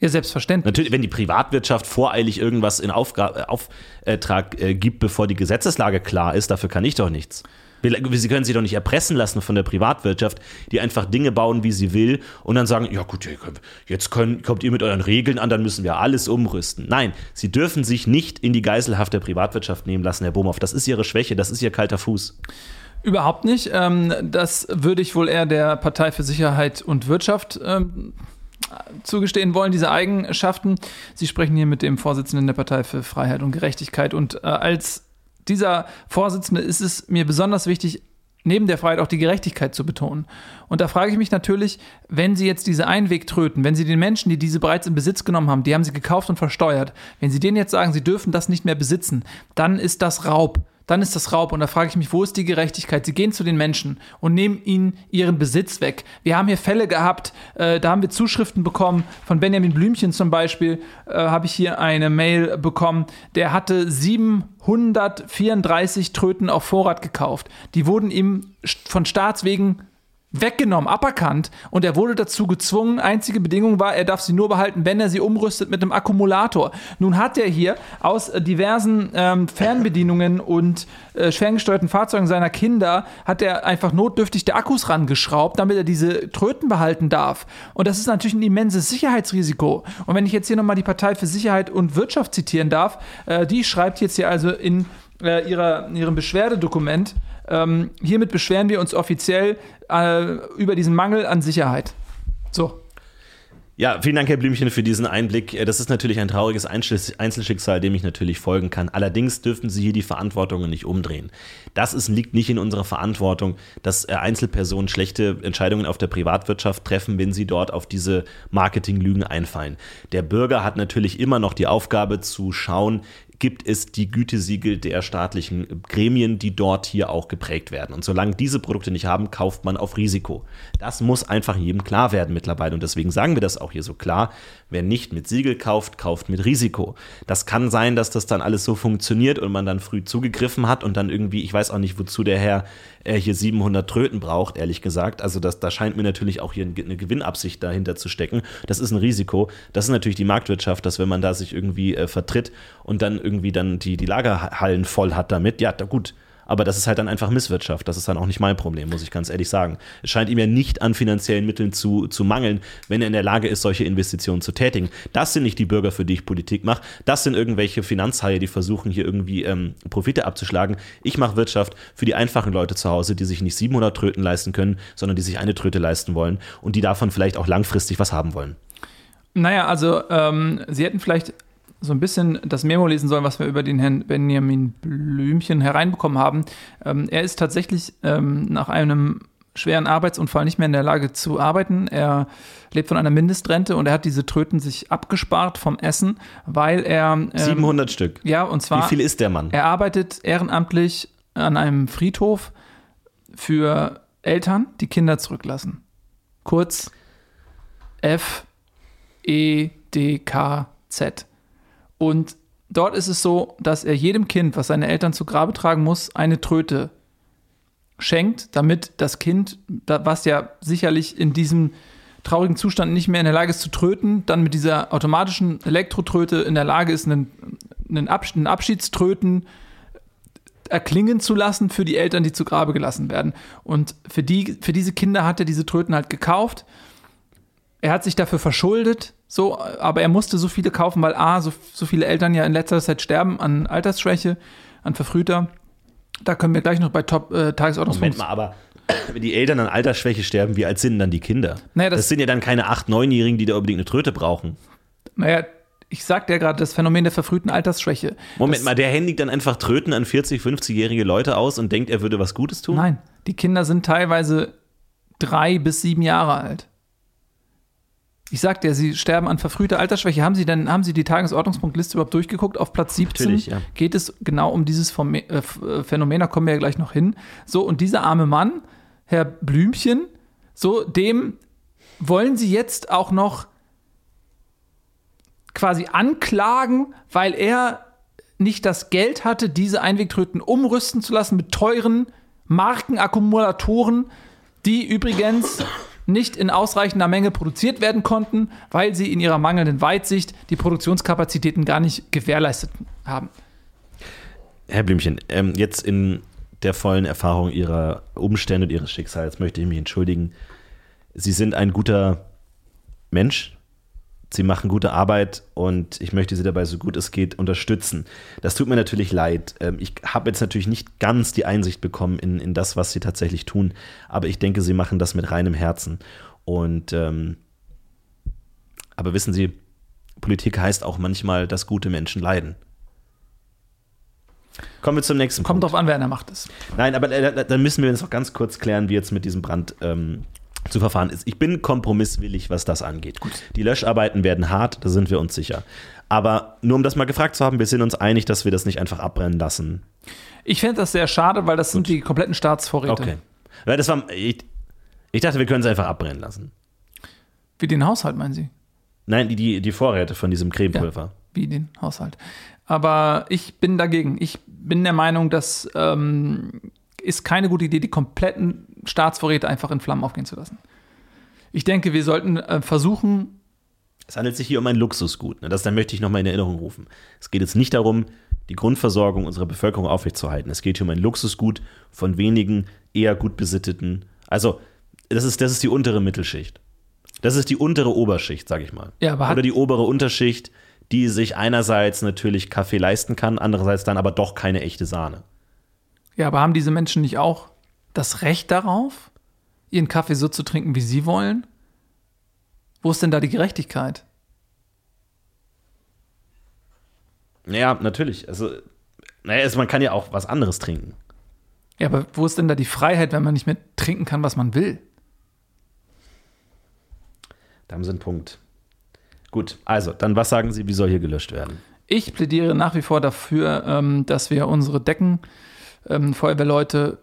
Ja, selbstverständlich. Natürlich, wenn die Privatwirtschaft voreilig irgendwas in Auftrag äh, gibt, bevor die Gesetzeslage klar ist, dafür kann ich doch nichts. Sie können sich doch nicht erpressen lassen von der Privatwirtschaft, die einfach Dinge bauen, wie sie will und dann sagen, ja gut, jetzt können, kommt ihr mit euren Regeln an, dann müssen wir alles umrüsten. Nein, sie dürfen sich nicht in die Geiselhaft der Privatwirtschaft nehmen lassen, Herr Bohmhoff. Das ist ihre Schwäche, das ist ihr kalter Fuß. Überhaupt nicht. Ähm, das würde ich wohl eher der Partei für Sicherheit und Wirtschaft ähm, zugestehen wollen, diese Eigenschaften. Sie sprechen hier mit dem Vorsitzenden der Partei für Freiheit und Gerechtigkeit und äh, als dieser Vorsitzende ist es mir besonders wichtig, neben der Freiheit auch die Gerechtigkeit zu betonen. Und da frage ich mich natürlich, wenn Sie jetzt diese Einwegtröten, wenn Sie den Menschen, die diese bereits in Besitz genommen haben, die haben sie gekauft und versteuert, wenn Sie denen jetzt sagen, sie dürfen das nicht mehr besitzen, dann ist das Raub dann ist das Raub. Und da frage ich mich, wo ist die Gerechtigkeit? Sie gehen zu den Menschen und nehmen ihnen ihren Besitz weg. Wir haben hier Fälle gehabt, äh, da haben wir Zuschriften bekommen, von Benjamin Blümchen zum Beispiel, äh, habe ich hier eine Mail bekommen, der hatte 734 Tröten auf Vorrat gekauft. Die wurden ihm von Staatswegen weggenommen, aberkannt und er wurde dazu gezwungen. Einzige Bedingung war, er darf sie nur behalten, wenn er sie umrüstet mit einem Akkumulator. Nun hat er hier aus äh, diversen ähm, Fernbedienungen und äh, ferngesteuerten Fahrzeugen seiner Kinder hat er einfach notdürftig die Akkus rangeschraubt, damit er diese Tröten behalten darf. Und das ist natürlich ein immenses Sicherheitsrisiko. Und wenn ich jetzt hier nochmal die Partei für Sicherheit und Wirtschaft zitieren darf, äh, die schreibt jetzt hier also in äh, ihrer, ihrem Beschwerdedokument, ähm, hiermit beschweren wir uns offiziell äh, über diesen Mangel an Sicherheit. So. Ja, vielen Dank, Herr Blümchen, für diesen Einblick. Äh, das ist natürlich ein trauriges Einzelschicksal, dem ich natürlich folgen kann. Allerdings dürfen Sie hier die Verantwortungen nicht umdrehen. Das ist, liegt nicht in unserer Verantwortung, dass äh, Einzelpersonen schlechte Entscheidungen auf der Privatwirtschaft treffen, wenn sie dort auf diese Marketinglügen einfallen. Der Bürger hat natürlich immer noch die Aufgabe zu schauen, gibt es die Gütesiegel der staatlichen Gremien, die dort hier auch geprägt werden. Und solange diese Produkte nicht haben, kauft man auf Risiko. Das muss einfach jedem klar werden mittlerweile. Und deswegen sagen wir das auch hier so klar. Wer nicht mit Siegel kauft, kauft mit Risiko. Das kann sein, dass das dann alles so funktioniert und man dann früh zugegriffen hat und dann irgendwie, ich weiß auch nicht, wozu der Herr äh, hier 700 Tröten braucht, ehrlich gesagt. Also das, da scheint mir natürlich auch hier eine Gewinnabsicht dahinter zu stecken. Das ist ein Risiko. Das ist natürlich die Marktwirtschaft, dass wenn man da sich irgendwie äh, vertritt und dann irgendwie dann die, die Lagerhallen voll hat damit, ja, gut, aber das ist halt dann einfach Misswirtschaft. Das ist dann auch nicht mein Problem, muss ich ganz ehrlich sagen. Es scheint ihm ja nicht an finanziellen Mitteln zu, zu mangeln, wenn er in der Lage ist, solche Investitionen zu tätigen. Das sind nicht die Bürger, für die ich Politik mache. Das sind irgendwelche Finanzhaie, die versuchen, hier irgendwie ähm, Profite abzuschlagen. Ich mache Wirtschaft für die einfachen Leute zu Hause, die sich nicht 700 Tröten leisten können, sondern die sich eine Tröte leisten wollen und die davon vielleicht auch langfristig was haben wollen. Naja, also ähm, Sie hätten vielleicht so ein bisschen das Memo lesen sollen, was wir über den Herrn Benjamin Blümchen hereinbekommen haben. Ähm, er ist tatsächlich ähm, nach einem schweren Arbeitsunfall nicht mehr in der Lage zu arbeiten. Er lebt von einer Mindestrente und er hat diese Tröten sich abgespart vom Essen, weil er. Ähm, 700 Stück. Ja, und zwar. Wie viel ist der Mann? Er arbeitet ehrenamtlich an einem Friedhof für Eltern, die Kinder zurücklassen. Kurz F E D K Z. Und dort ist es so, dass er jedem Kind, was seine Eltern zu Grabe tragen muss, eine Tröte schenkt, damit das Kind, was ja sicherlich in diesem traurigen Zustand nicht mehr in der Lage ist zu tröten, dann mit dieser automatischen Elektrotröte in der Lage ist, einen, einen, Abs einen Abschiedströten erklingen zu lassen für die Eltern, die zu Grabe gelassen werden. Und für, die, für diese Kinder hat er diese Tröten halt gekauft. Er hat sich dafür verschuldet, so, aber er musste so viele kaufen, weil A, so, so viele Eltern ja in letzter Zeit sterben an Altersschwäche, an Verfrühter. Da können wir gleich noch bei Top äh, Moment Tagesordnungspunkt. mal, aber wenn die Eltern an Altersschwäche sterben, wie alt sind dann die Kinder? Naja, das- das, sind ja dann keine 8-, 9-Jährigen, die da unbedingt eine Tröte brauchen. Naja, ich sagte ja gerade das Phänomen der verfrühten Altersschwäche. Moment das, mal, der händigt dann einfach Tröten an 40-, 50-jährige Leute aus und denkt, er würde was Gutes tun? Nein, die Kinder sind teilweise drei bis sieben Jahre alt. Ich sagte ja, sie sterben an verfrühter Altersschwäche. Haben Sie denn, haben Sie die Tagesordnungspunktliste überhaupt durchgeguckt? Auf Platz 17 Natürlich, ja. geht es genau um dieses äh, äh, Phänomen, da kommen wir ja gleich noch hin. So, und dieser arme Mann, Herr Blümchen, so, dem wollen Sie jetzt auch noch quasi anklagen, weil er nicht das Geld hatte, diese Einwegtröten umrüsten zu lassen mit teuren Markenakkumulatoren, die übrigens nicht in ausreichender Menge produziert werden konnten, weil sie in ihrer mangelnden Weitsicht die Produktionskapazitäten gar nicht gewährleistet haben. Herr Blümchen, ähm, jetzt in der vollen Erfahrung Ihrer Umstände und Ihres Schicksals möchte ich mich entschuldigen. Sie sind ein guter Mensch. Sie machen gute Arbeit und ich möchte Sie dabei, so gut es geht, unterstützen. Das tut mir natürlich leid. Ähm, Ich habe jetzt natürlich nicht ganz die Einsicht bekommen in, in das, was Sie tatsächlich tun, aber ich denke, Sie machen das mit reinem Herzen. Und ähm, aber wissen Sie, Politik heißt auch manchmal, dass gute Menschen leiden. Kommen wir zum nächsten Kommt Punkt. drauf an, wer in der Macht ist. Nein, aber äh, da- dann müssen wir jetzt noch ganz kurz klären, wie jetzt mit diesem Brand ähm, zu verfahren ist. Ich bin kompromisswillig, was das angeht. Die Löscharbeiten werden hart, da sind wir uns sicher. Aber nur um das mal gefragt zu haben, wir sind uns einig, dass wir das nicht einfach abbrennen lassen. Ich fände das sehr schade, weil das sind die kompletten Staatsvorräte. Okay. Weil das war, ich, ich dachte, wir können es einfach abbrennen lassen. Wie den Haushalt, meinen Sie? Nein, die, die, die Vorräte von diesem Cremepulver. Wie den Haushalt. Aber ich bin dagegen. Ich bin der Meinung, das ähm, ist keine gute Idee, die kompletten Staatsvorräte einfach in Flammen aufgehen zu lassen. Ich denke, wir sollten äh, versuchen, Es handelt sich hier um ein Luxusgut. Ne? Das dann möchte ich nochmal in Erinnerung rufen. Es geht jetzt nicht darum, die Grundversorgung unserer Bevölkerung aufrechtzuerhalten. Es geht hier um ein Luxusgut von wenigen eher gut besitteten. Also, das ist, das ist die untere Mittelschicht. Das ist die untere Oberschicht, sag ich mal. Ja, Oder die obere Unterschicht, die sich einerseits natürlich Kaffee leisten kann, andererseits dann aber doch keine echte Sahne. Ja, aber haben diese Menschen nicht auch das Recht darauf, ihren Kaffee so zu trinken, wie sie wollen? Wo ist denn da die Gerechtigkeit? Ja, natürlich. Also, naja, also man kann ja auch was anderes trinken. Ja, aber wo ist denn da die Freiheit, wenn man nicht mehr trinken kann, was man will? Da haben Sie einen Punkt. Gut, also, dann was sagen Sie, wie soll hier gelöscht werden? Ich plädiere nach wie vor dafür, ähm, dass wir unsere Decken, ähm, Feuerwehrleute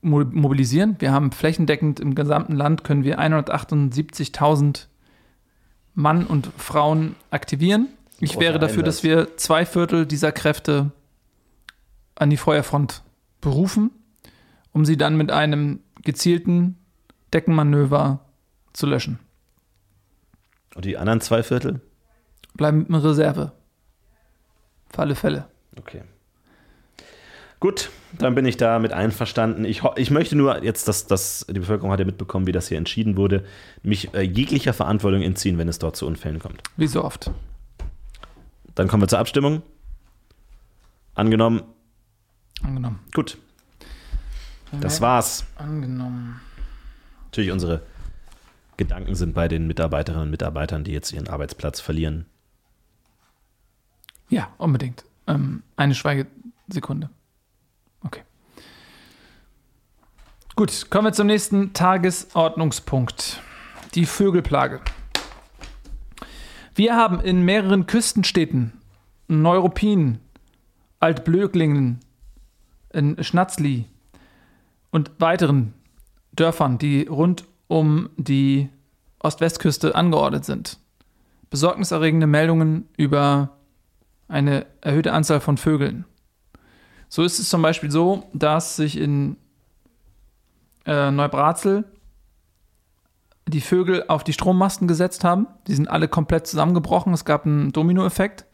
mo mobilisieren. Wir haben flächendeckend im gesamten Land können wir 178.000 Mann und Frauen aktivieren. Ich wäre dafür, dass wir zwei Viertel dieser Kräfte an die Feuerfront berufen, um sie dann mit einem gezielten Deckenmanöver zu löschen. Und die anderen zwei Viertel? Bleiben in Reserve. Für alle Fälle. Okay. Gut, dann bin ich damit einverstanden. Ich, ich möchte nur jetzt, dass, dass die Bevölkerung hat ja mitbekommen, wie das hier entschieden wurde, mich äh, jeglicher Verantwortung entziehen, wenn es dort zu Unfällen kommt. Wie so oft. Dann kommen wir zur Abstimmung. Angenommen. Angenommen. Gut, das war's. Angenommen. Natürlich, unsere Gedanken sind bei den Mitarbeiterinnen und Mitarbeitern, die jetzt ihren Arbeitsplatz verlieren. Ja, unbedingt. Ähm, eine Schweigesekunde. Okay. Gut, kommen wir zum nächsten Tagesordnungspunkt. Die Vögelplage. Wir haben in mehreren Küstenstädten, Neuruppin, Altblöglingen, in Schnatzli und weiteren Dörfern, die rund um die Ost-West-Küste angeordnet sind, besorgniserregende Meldungen über eine erhöhte Anzahl von Vögeln. So ist es zum Beispiel so, dass sich in äh, Neubratzel die Vögel auf die Strommasten gesetzt haben. Die sind alle komplett zusammengebrochen. Es gab einen Dominoeffekt.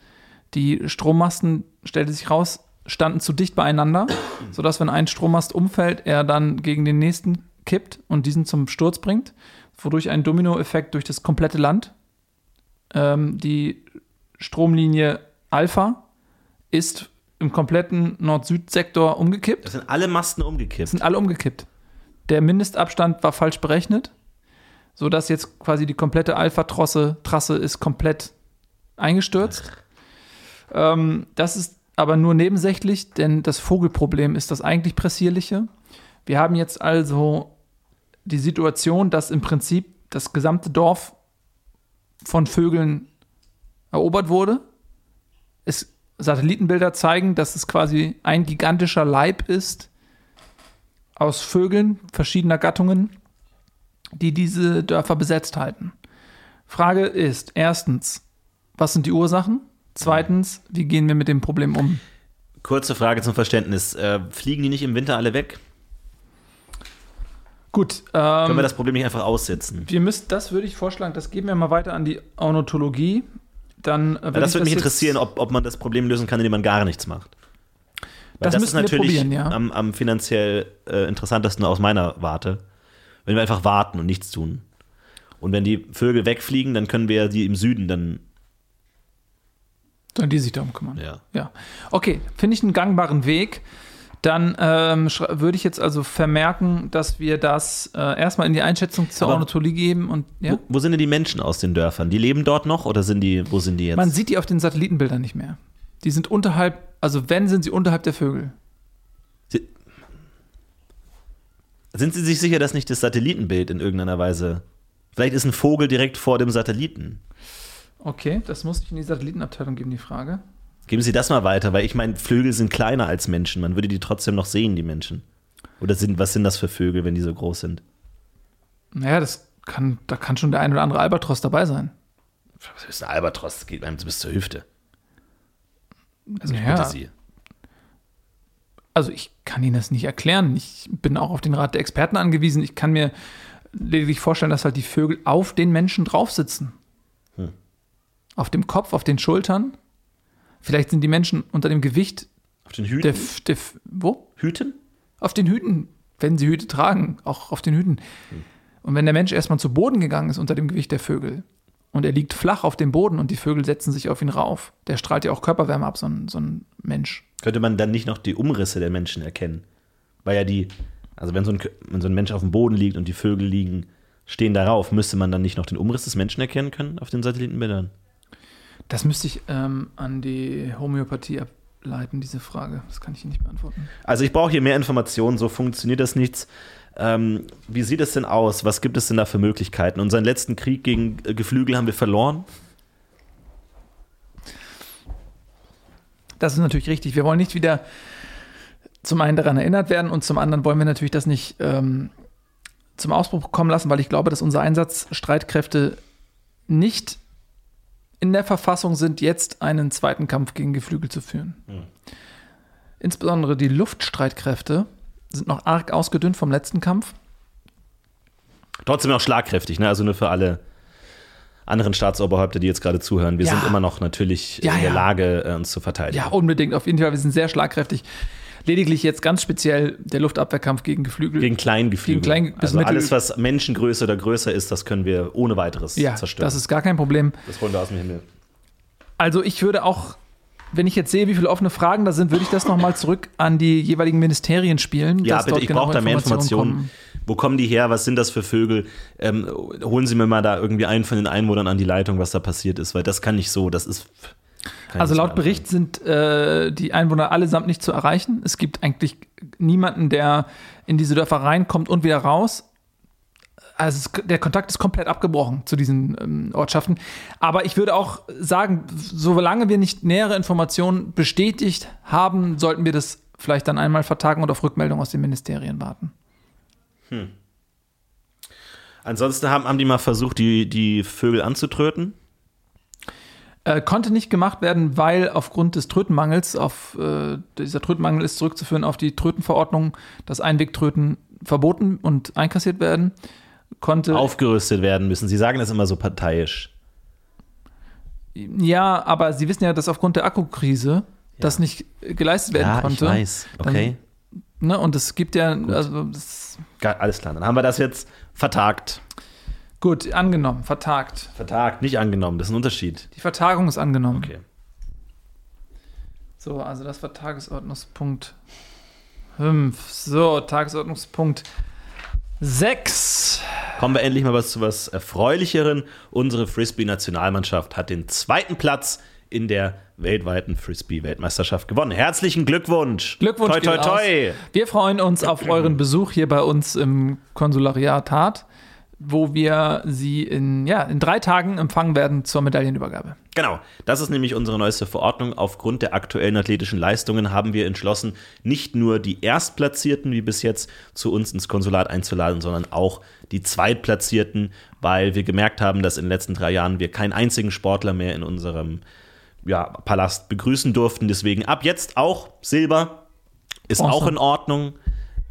Die Strommasten, stellte sich raus, standen zu dicht beieinander, sodass, wenn ein Strommast umfällt, er dann gegen den nächsten kippt und diesen zum Sturz bringt, wodurch ein Dominoeffekt durch das komplette Land. Ähm, die Stromlinie Alpha ist im kompletten Nord-Süd-Sektor umgekippt. Das sind alle Masten umgekippt. sind alle umgekippt. Der Mindestabstand war falsch berechnet, sodass jetzt quasi die komplette Alpha-Trasse Trasse ist komplett eingestürzt. Ähm, das ist aber nur nebensächlich, denn das Vogelproblem ist das eigentlich pressierliche. Wir haben jetzt also die Situation, dass im Prinzip das gesamte Dorf von Vögeln erobert wurde. Es, Satellitenbilder zeigen, dass es quasi ein gigantischer Leib ist aus Vögeln verschiedener Gattungen, die diese Dörfer besetzt halten. Frage ist erstens, was sind die Ursachen? Zweitens, wie gehen wir mit dem Problem um? Kurze Frage zum Verständnis. Äh, fliegen die nicht im Winter alle weg? Gut, Können ähm, wir das Problem nicht einfach aussitzen? wir müssen, das würde ich vorschlagen, das geben wir mal weiter an die Ornithologie. Dann äh, Weil das würde mich interessieren, ob, ob man das Problem lösen kann, indem man gar nichts macht. Weil Das ist natürlich probieren, ja. am, am finanziell äh, interessantesten aus meiner Warte. Wenn wir einfach warten und nichts tun. Und wenn die Vögel wegfliegen, dann können wir die im Süden dann, Sollen die sich darum kümmern? ja. Ja. Okay, finde ich einen gangbaren Weg. Dann ähm, würde ich jetzt also vermerken, dass wir das äh, erstmal in die Einschätzung zur Ornithologie geben und ja. Wo, wo sind denn die Menschen aus den Dörfern? Die leben dort noch oder sind die, wo sind die jetzt? Man sieht die auf den Satellitenbildern nicht mehr. Die sind unterhalb, also wenn, sind sie unterhalb der Vögel. Sie- Sind Sie sich sicher, dass nicht das Satellitenbild in irgendeiner Weise. Vielleicht ist ein Vogel direkt vor dem Satelliten. Okay, das muss ich in die Satellitenabteilung geben, die Frage. Geben Sie das mal weiter, weil ich meine, Vögel sind kleiner als Menschen. Man würde die trotzdem noch sehen, die Menschen. Oder sind, was sind das für Vögel, wenn die so groß sind? Naja, das kann, da kann schon der ein oder andere Albatros dabei sein. Was ist ein Albatros? Das geht einem bis zur Hüfte. Also ich Ja. bitte Sie. Also ich kann Ihnen das nicht erklären. Ich bin auch auf den Rat der Experten angewiesen. Ich kann mir lediglich vorstellen, dass halt die Vögel auf den Menschen drauf sitzen. Hm. Auf dem Kopf, auf den Schultern. Vielleicht sind die Menschen unter dem Gewicht Auf den Hüten? der, der wo? Hüten? Auf den Hüten, wenn sie Hüte tragen, auch auf den Hüten. Und wenn der Mensch erstmal zu Boden gegangen ist unter dem Gewicht der Vögel und er liegt flach auf dem Boden und die Vögel setzen sich auf ihn rauf, der strahlt ja auch Körperwärme ab, so ein, so ein Mensch. Könnte man dann nicht noch die Umrisse der Menschen erkennen? Weil ja die, also wenn so ein, wenn so ein Mensch auf dem Boden liegt und die Vögel liegen, stehen darauf, müsste man dann nicht noch den Umriss des Menschen erkennen können auf den Satellitenbildern? Das müsste ich ähm, an die Homöopathie ableiten, diese Frage. Das kann ich Ihnen nicht beantworten. Also ich brauche hier mehr Informationen, so funktioniert das nichts. Ähm, wie sieht es denn aus? Was gibt es denn da für Möglichkeiten? Unseren letzten Krieg gegen äh, Geflügel haben wir verloren. Das ist natürlich richtig. Wir wollen nicht wieder zum einen daran erinnert werden und zum anderen wollen wir natürlich das nicht ähm, zum Ausbruch kommen lassen, weil ich glaube, dass unsere Einsatzstreitkräfte nicht in der Verfassung sind, jetzt einen zweiten Kampf gegen Geflügel zu führen. Insbesondere die Luftstreitkräfte sind noch arg ausgedünnt vom letzten Kampf. Trotzdem noch schlagkräftig, ne? Also nur für alle anderen Staatsoberhäupter, die jetzt gerade zuhören. Wir Ja. sind immer noch natürlich Ja, in der ja. Lage, äh, uns zu verteidigen. Ja, unbedingt. Auf jeden Fall, wir sind sehr schlagkräftig. Lediglich jetzt ganz speziell der Luftabwehrkampf gegen Geflügel. Gegen Kleingeflügel. Gegen Klein- also alles, was Menschengröße oder größer ist, das können wir ohne weiteres ja, zerstören. das ist gar kein Problem. das holen wir aus dem Himmel. Also ich würde auch, wenn ich jetzt sehe, wie viele offene Fragen da sind, würde ich das nochmal zurück an die jeweiligen Ministerien spielen. Ja, bitte, ich brauche da mehr Informationen. kommen. Wo kommen die her? Was sind das für Vögel? Ähm, holen Sie mir mal da irgendwie einen von den Einwohnern an die Leitung, was da passiert ist, weil das kann nicht so. Das ist. Also laut Bericht sind äh, die Einwohner allesamt nicht zu erreichen. Es gibt eigentlich niemanden, der in diese Dörfer reinkommt und wieder raus. Also der Kontakt ist komplett abgebrochen zu diesen ähm, Ortschaften. Aber ich würde auch sagen, solange wir nicht nähere Informationen bestätigt haben, sollten wir das vielleicht dann einmal vertagen und auf Rückmeldung aus den Ministerien warten. Ansonsten haben, haben die mal versucht, die, die Vögel anzutröten. Äh, konnte nicht gemacht werden, weil aufgrund des Trötenmangels, auf, äh, dieser Trötenmangel ist zurückzuführen auf die Trötenverordnung, dass Einwegtröten verboten und einkassiert werden. Konnte, Aufgerüstet werden müssen. Sie sagen das immer so parteiisch. ja, aber Sie wissen ja, dass aufgrund der Akkukrise das nicht geleistet werden Ja, konnte. ich weiß. Okay. Ne, und es gibt ja, also das, Ge- Alles klar, dann haben wir das jetzt vertagt. gut, angenommen, vertagt. Vertagt, nicht angenommen, das ist ein Unterschied. Die Vertagung ist angenommen. Okay. So, also das war Tagesordnungspunkt 5. So, Tagesordnungspunkt 6. Kommen wir endlich mal was zu was Erfreulicheren. Unsere Frisbee-Nationalmannschaft hat den zweiten Platz in der weltweiten Frisbee-Weltmeisterschaft gewonnen. Herzlichen Glückwunsch. Glückwunsch. Toi, toi, toi. raus. Wir freuen uns auf euren Besuch hier bei uns im Konsulariat Hart, wo wir Sie in, ja, in drei Tagen empfangen werden zur Medaillenübergabe. Genau, das ist nämlich unsere neueste Verordnung. Aufgrund der aktuellen athletischen Leistungen haben wir entschlossen, nicht nur die Erstplatzierten wie bis jetzt zu uns ins Konsulat einzuladen, sondern auch die Zweitplatzierten, weil wir gemerkt haben, dass in den letzten drei Jahren wir keinen einzigen Sportler mehr in unserem ja, Palast begrüßen durften. Deswegen ab jetzt auch Silber ist Bronze. auch in Ordnung.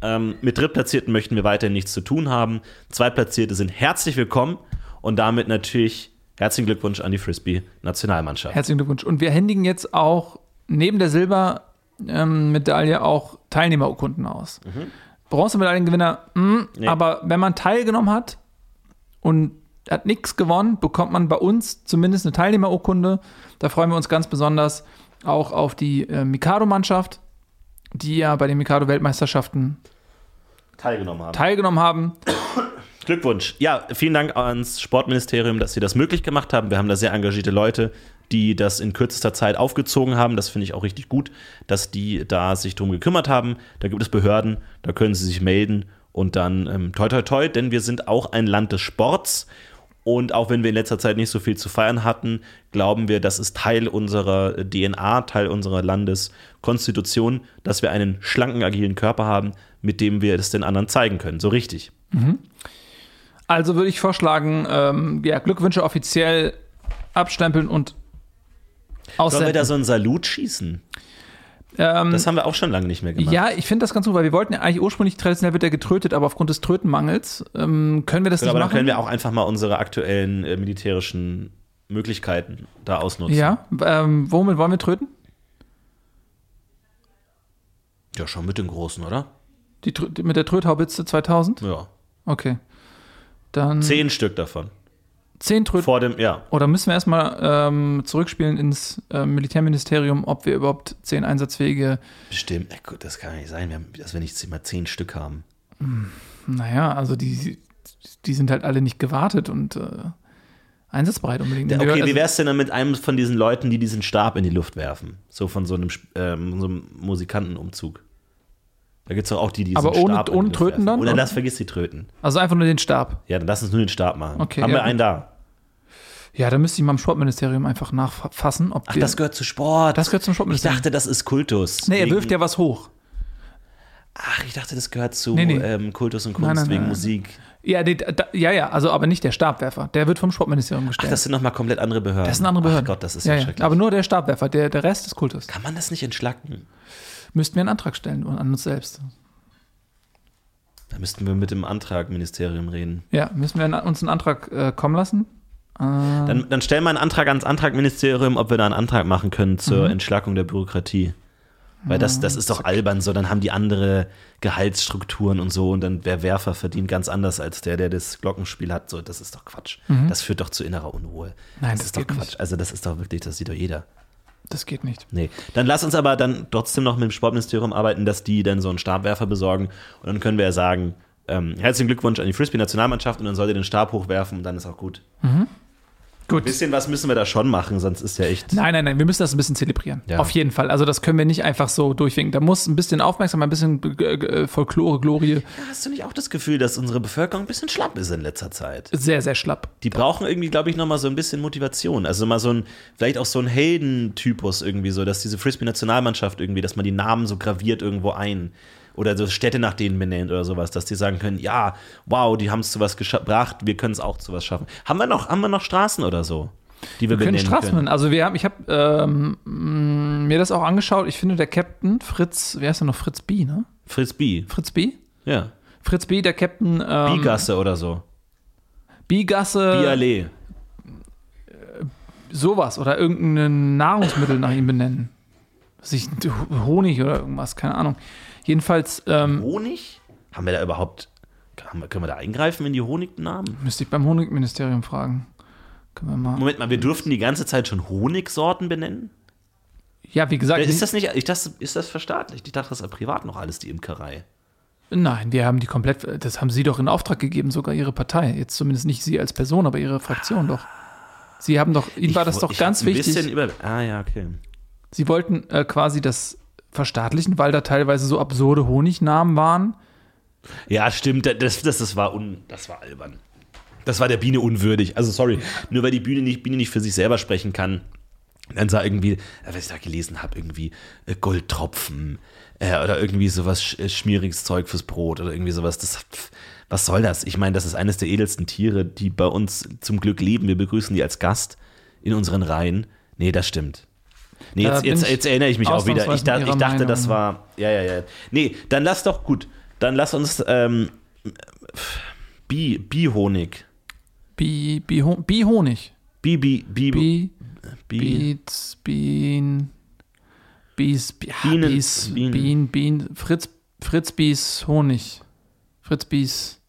Ähm, mit Drittplatzierten möchten wir weiterhin nichts zu tun haben. Zweitplatzierte sind herzlich willkommen und damit natürlich herzlichen Glückwunsch an die Frisbee-Nationalmannschaft. Herzlichen Glückwunsch. Und wir händigen jetzt auch neben der Silbermedaille auch Teilnehmerurkunden aus. Bronzemedaillengewinner, mh, Nee. aber wenn man teilgenommen hat und hat nichts gewonnen, bekommt man bei uns zumindest eine Teilnehmerurkunde. Da freuen wir uns ganz besonders auch auf die äh, Mikado-Mannschaft, die ja bei den Mikado-Weltmeisterschaften teilgenommen haben. teilgenommen haben. Glückwunsch. Ja, vielen Dank ans Sportministerium, dass sie das möglich gemacht haben. Wir haben da sehr engagierte Leute, die das in kürzester Zeit aufgezogen haben. Das finde ich auch richtig gut, dass die da sich drum gekümmert haben. Da gibt es Behörden, da können sie sich melden und dann ähm, toi toi toi, denn wir sind auch ein Land des Sports. Und auch wenn wir in letzter Zeit nicht so viel zu feiern hatten, glauben wir, das ist Teil unserer DNA, Teil unserer Landeskonstitution, dass wir einen schlanken, agilen Körper haben, mit dem wir es den anderen zeigen können. So richtig. Also würde ich vorschlagen, ähm, ja, Glückwünsche offiziell abstempeln und Sollen wir aussenden. da so einen Salut schießen? Ähm, Das haben wir auch schon lange nicht mehr gemacht. Ja, ich finde das ganz gut, weil wir wollten ja eigentlich ursprünglich traditionell wird er getrötet, aber aufgrund des Trötenmangels ähm, können wir das Genau, nicht aber dann machen. können wir auch einfach mal unsere aktuellen äh, militärischen Möglichkeiten da ausnutzen. ja, ähm, womit wollen wir tröten? Ja, schon mit den Großen, oder? Die, mit der Tröthaubitze 2000? Ja. Okay. Dann Zehn Stück davon. Zehn Tröten. Vor dem, ja. Oder müssen wir erstmal ähm, zurückspielen ins äh, Militärministerium, ob wir überhaupt zehn einsatzfähige, Bestimmt. Ey, gut, das kann ja nicht sein, wir haben, dass wir nicht mal zehn Stück haben. naja, also die, die sind halt alle nicht gewartet und äh, einsatzbereit unbedingt. Okay, also, wie wär's denn dann mit einem von diesen Leuten, die diesen Stab in die Luft werfen? So von so einem, ähm, so einem Musikantenumzug. Da gibt's doch auch die, die Aber ohne- Stab ohne Tröten dann, Oder oder? lass, vergiss die Tröten. also einfach nur den Stab. Ja, dann lass uns nur den Stab machen. Okay, haben ja, wir einen da? Ja, da müsste ich mal im Sportministerium einfach nachfassen, ob Ach, das gehört zu Sport. Das gehört zum Ich Sportministerium. dachte, das ist Kultus. Nee, er wirft ja was hoch. Ach, ich dachte, das gehört zu Nee, nee. Ähm, Kultus und Kunst Nein, nein, wegen nein. Musik. Ja, die, da, ja, ja, also aber nicht der Stabwerfer. Der wird vom Sportministerium Ach, gestellt. das sind nochmal komplett andere Behörden. das sind andere Behörden. Ach Gott, das ist ja, ja, ja, schrecklich. Aber nur der Stabwerfer, der, der Rest ist Kultus. Kann man das nicht entschlacken? Müssten wir einen Antrag stellen an uns selbst. Da müssten wir mit dem Antragministerium reden. Ja, müssen wir uns einen Antrag äh, kommen lassen? Äh, Dann, dann stellen wir einen Antrag ans Antragministerium, ob wir da einen Antrag machen können zur Mhm. Entschlackung der Bürokratie. Weil das, das ist doch albern so, dann haben die andere Gehaltsstrukturen und so und dann der Werfer verdient ganz anders als der, der das Glockenspiel hat. So, das ist doch Quatsch. Das führt doch zu innerer Unruhe. Mhm. Nein, das, das ist doch Quatsch. nicht. Also das ist doch wirklich, das sieht doch jeder. Das geht nicht. Nee. Dann lass uns aber dann trotzdem noch mit dem Sportministerium arbeiten, dass die dann so einen Stabwerfer besorgen. Und dann können wir ja sagen, ähm, herzlichen Glückwunsch an die Frisbee-Nationalmannschaft und dann sollt ihr den Stab hochwerfen und dann ist auch gut. Gut. Ein bisschen was müssen wir da schon machen, sonst ist ja echt. Nein, nein, nein, wir müssen das ein bisschen zelebrieren. Ja. Auf jeden Fall. Also das können wir nicht einfach so durchwinken. Da muss ein bisschen Aufmerksamkeit, ein bisschen äh, Folklore, Glorie. Hast du nicht auch das Gefühl, dass unsere Bevölkerung ein bisschen schlapp ist in letzter Zeit? Sehr, sehr schlapp. Die brauchen irgendwie, glaube ich, nochmal so ein bisschen Motivation. Also mal so ein, vielleicht auch so ein Heldentypus irgendwie so, dass diese Frisbee-Nationalmannschaft irgendwie, dass man die Namen so graviert irgendwo ein. Oder so Städte nach denen benennt oder sowas, dass die sagen können, ja, wow, die haben es zu was gebracht, wir können es auch zu was schaffen. Haben wir noch, haben wir noch Straßen oder so? Die wir, Wir können Straßen können? Also wir haben, ich habe ähm, mh, mir das auch angeschaut. Ich finde, der Captain Fritz, wer ist denn noch Fritz B, ne? Fritz B. Fritz B? Ja. Fritz B, der Captain ähm, Bigasse oder so. Bigasse, Biallee. sowas oder irgendein Nahrungsmittel nach ihm benennen. Sich Honig oder irgendwas, keine Ahnung. Jedenfalls ähm, Honig? Haben wir da überhaupt, können wir da eingreifen in die Honignamen? müsste ich beim Honigministerium fragen. Können wir mal. Moment mal, wir durften die ganze Zeit schon Honigsorten benennen? Ja, wie gesagt, Ist das nicht, ich dachte, ist das verstaatlicht? Ich dachte, das ist privat noch alles, die Imkerei. nein, wir haben die komplett, das haben Sie doch in Auftrag gegeben, sogar Ihre Partei. Jetzt zumindest nicht Sie als Person, aber Ihre Fraktion doch. Sie haben doch, Ihnen war das doch ich ganz wichtig. Bisschen über, ah ja, okay. Sie wollten äh, quasi das verstaatlichen, weil da teilweise so absurde Honignamen waren. Ja, stimmt, das, das, das, war un, das war albern. Das war der Biene unwürdig. Also sorry, nur weil die Biene nicht, Biene nicht für sich selber sprechen kann, dann sah irgendwie, äh, was ich da gelesen habe, irgendwie äh, Goldtropfen äh, oder irgendwie sowas äh, schmieriges Zeug fürs Brot oder irgendwie sowas. Das, was soll das? Ich meine, das ist eines der edelsten Tiere, die bei uns zum Glück leben. Wir begrüßen die als Gast in unseren Reihen. Nee, das stimmt. Nee, Da jetzt, bin jetzt, jetzt erinnere ich mich auch wieder. Ich, mit ich dachte, das Meinung. war. Ja, ja, ja. Nee, dann lass doch gut. Dann lass uns ähm, Bi, Bi-Honig. Bi, Bi, Ho- Bi. Bi, Bi, Bi, Beats, Bien, Bies, Bi- Bienen, Bies, Bienen. Bien, Bien, Fritz, Fritz Bies Honig. Fritz Bies.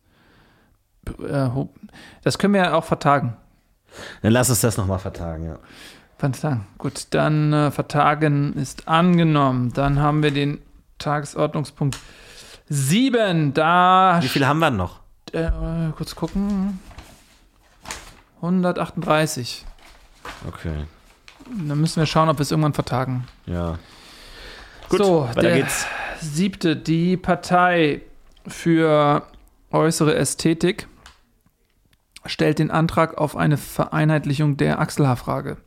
Äh, das können wir ja auch vertagen. Dann lass uns das nochmal vertagen, ja. Vertagen. Gut, dann äh, vertagen ist angenommen. Dann haben wir den Tagesordnungspunkt 7. Da Wie viel haben wir noch? äh, kurz gucken. 138. Okay, Dann müssen wir schauen, ob wir es irgendwann vertagen. ja. Gut, so, weiter der geht's. siebte, die Partei für äußere Ästhetik stellt den Antrag auf eine Vereinheitlichung der Achselhaarfrage.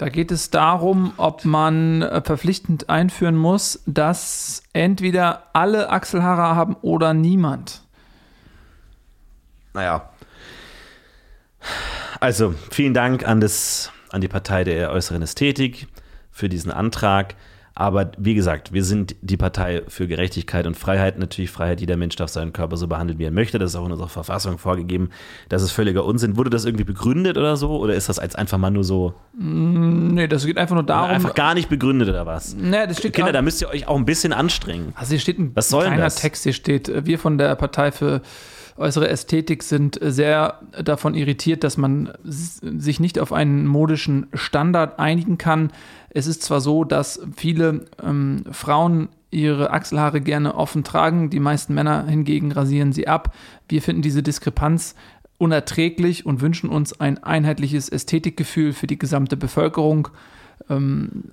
Da geht es darum, ob man äh, verpflichtend einführen muss, dass entweder alle Achselhaare haben oder niemand. Naja. Also, vielen Dank an, das, an die Partei der äußeren Ästhetik für diesen Antrag. Aber wie gesagt, wir sind die Partei für Gerechtigkeit und Freiheit. Natürlich Freiheit, jeder Mensch darf seinen Körper so behandeln, wie er möchte. Das ist auch in unserer Verfassung vorgegeben. Das ist völliger Unsinn. Wurde das irgendwie begründet oder so? Oder ist das als einfach mal nur so Nee, das geht einfach nur darum. einfach gar nicht begründet oder was? nee, das steht Kinder, da müsst ihr euch auch ein bisschen anstrengen. Also hier steht ein Was soll denn kleiner das? Text, hier steht, äh, wir von der Partei für äußere Ästhetik sind sehr davon irritiert, dass man sich nicht auf einen modischen Standard einigen kann. Es ist zwar so, dass viele ähm, Frauen ihre Achselhaare gerne offen tragen, die meisten Männer hingegen rasieren sie ab. Wir finden diese Diskrepanz unerträglich und wünschen uns ein einheitliches Ästhetikgefühl für die gesamte Bevölkerung. Ähm,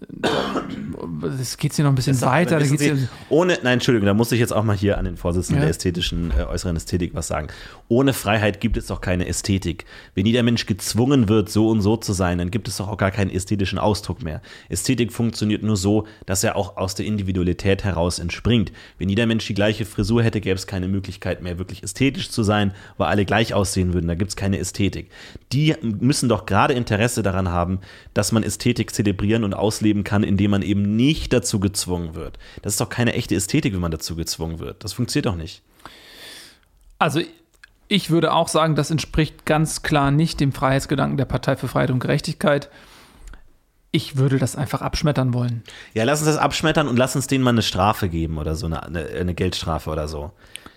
das geht hier noch ein bisschen weiter. Da Wissen geht's Sie, ohne, nein, Entschuldigung, da muss ich jetzt auch mal hier an den Vorsitzenden Ja. der ästhetischen, äh, äußeren Ästhetik was sagen. Ohne Freiheit gibt es doch keine Ästhetik. Wenn jeder Mensch gezwungen wird, so und so zu sein, dann gibt es doch auch gar keinen ästhetischen Ausdruck mehr. Ästhetik funktioniert nur so, dass er auch aus der Individualität heraus entspringt. Wenn jeder Mensch die gleiche Frisur hätte, gäbe es keine Möglichkeit mehr, wirklich ästhetisch zu sein, weil alle gleich aussehen würden. Da gibt es keine Ästhetik. Die müssen doch gerade Interesse daran haben, dass man Ästhetik zelebrieren und ausleben kann, indem man eben nicht dazu gezwungen wird. Das ist doch keine echte Ästhetik, wenn man dazu gezwungen wird. Das funktioniert doch nicht. Also ich würde auch sagen, das entspricht ganz klar nicht dem Freiheitsgedanken der Partei für Freiheit und Gerechtigkeit. Ich würde das einfach abschmettern wollen. Ja, lass uns das abschmettern und lass uns denen mal eine Strafe geben oder so, eine, eine, Geldstrafe oder so.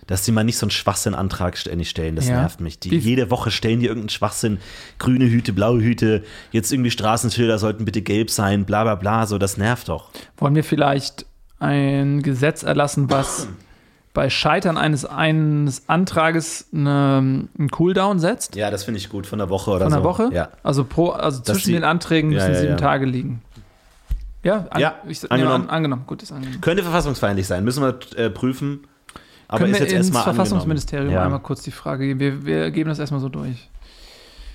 Dass die mal nicht so einen Schwachsinn-Antrag ständig stellen, das Ja. nervt mich. Die, Wie- jede Woche stellen die irgendeinen Schwachsinn, grüne Hüte, blaue Hüte, jetzt irgendwie Straßenschilder sollten bitte gelb sein, bla bla bla, so, das nervt doch. Wollen wir vielleicht ein Gesetz erlassen, was bei Scheitern eines, eines Antrages eine, einen Cooldown setzt. Ja, das finde ich gut, von der Woche oder Von so. einer Woche? Ja. Also, pro, also Dass zwischen sie- den Anträgen Ja, müssen ja, sieben ja. Tage liegen. Ja, an, Ja, ich, angenommen. An, angenommen. Gut, ist angenommen. Könnte verfassungsfeindlich sein, müssen wir äh, prüfen. Aber Können ist wir jetzt erstmal Verfassungsministerium angenommen. einmal Ja. kurz die Frage geben? Wir, wir geben das erstmal so durch.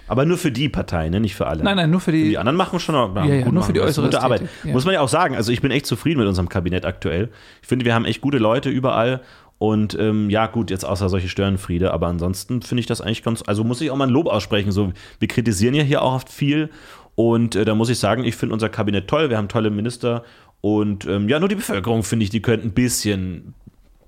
Aber nur für die Partei, ne? nicht für alle. Nein, nein, nur für die. Die anderen machen schon Ja, ja, nur für die äußere gute Arbeit. Ja. Muss man ja auch sagen. Also ich bin echt zufrieden mit unserem Kabinett aktuell. Ich finde, wir haben echt gute Leute überall. Und ähm, ja, gut, jetzt außer solche Störenfriede, aber ansonsten finde ich das eigentlich ganz, also muss ich auch mal ein Lob aussprechen. So, wir kritisieren ja hier auch oft viel. Und äh, da muss ich sagen, ich finde unser Kabinett toll, wir haben tolle Minister. Und ähm, ja, nur die Bevölkerung, finde ich, die könnten ein bisschen,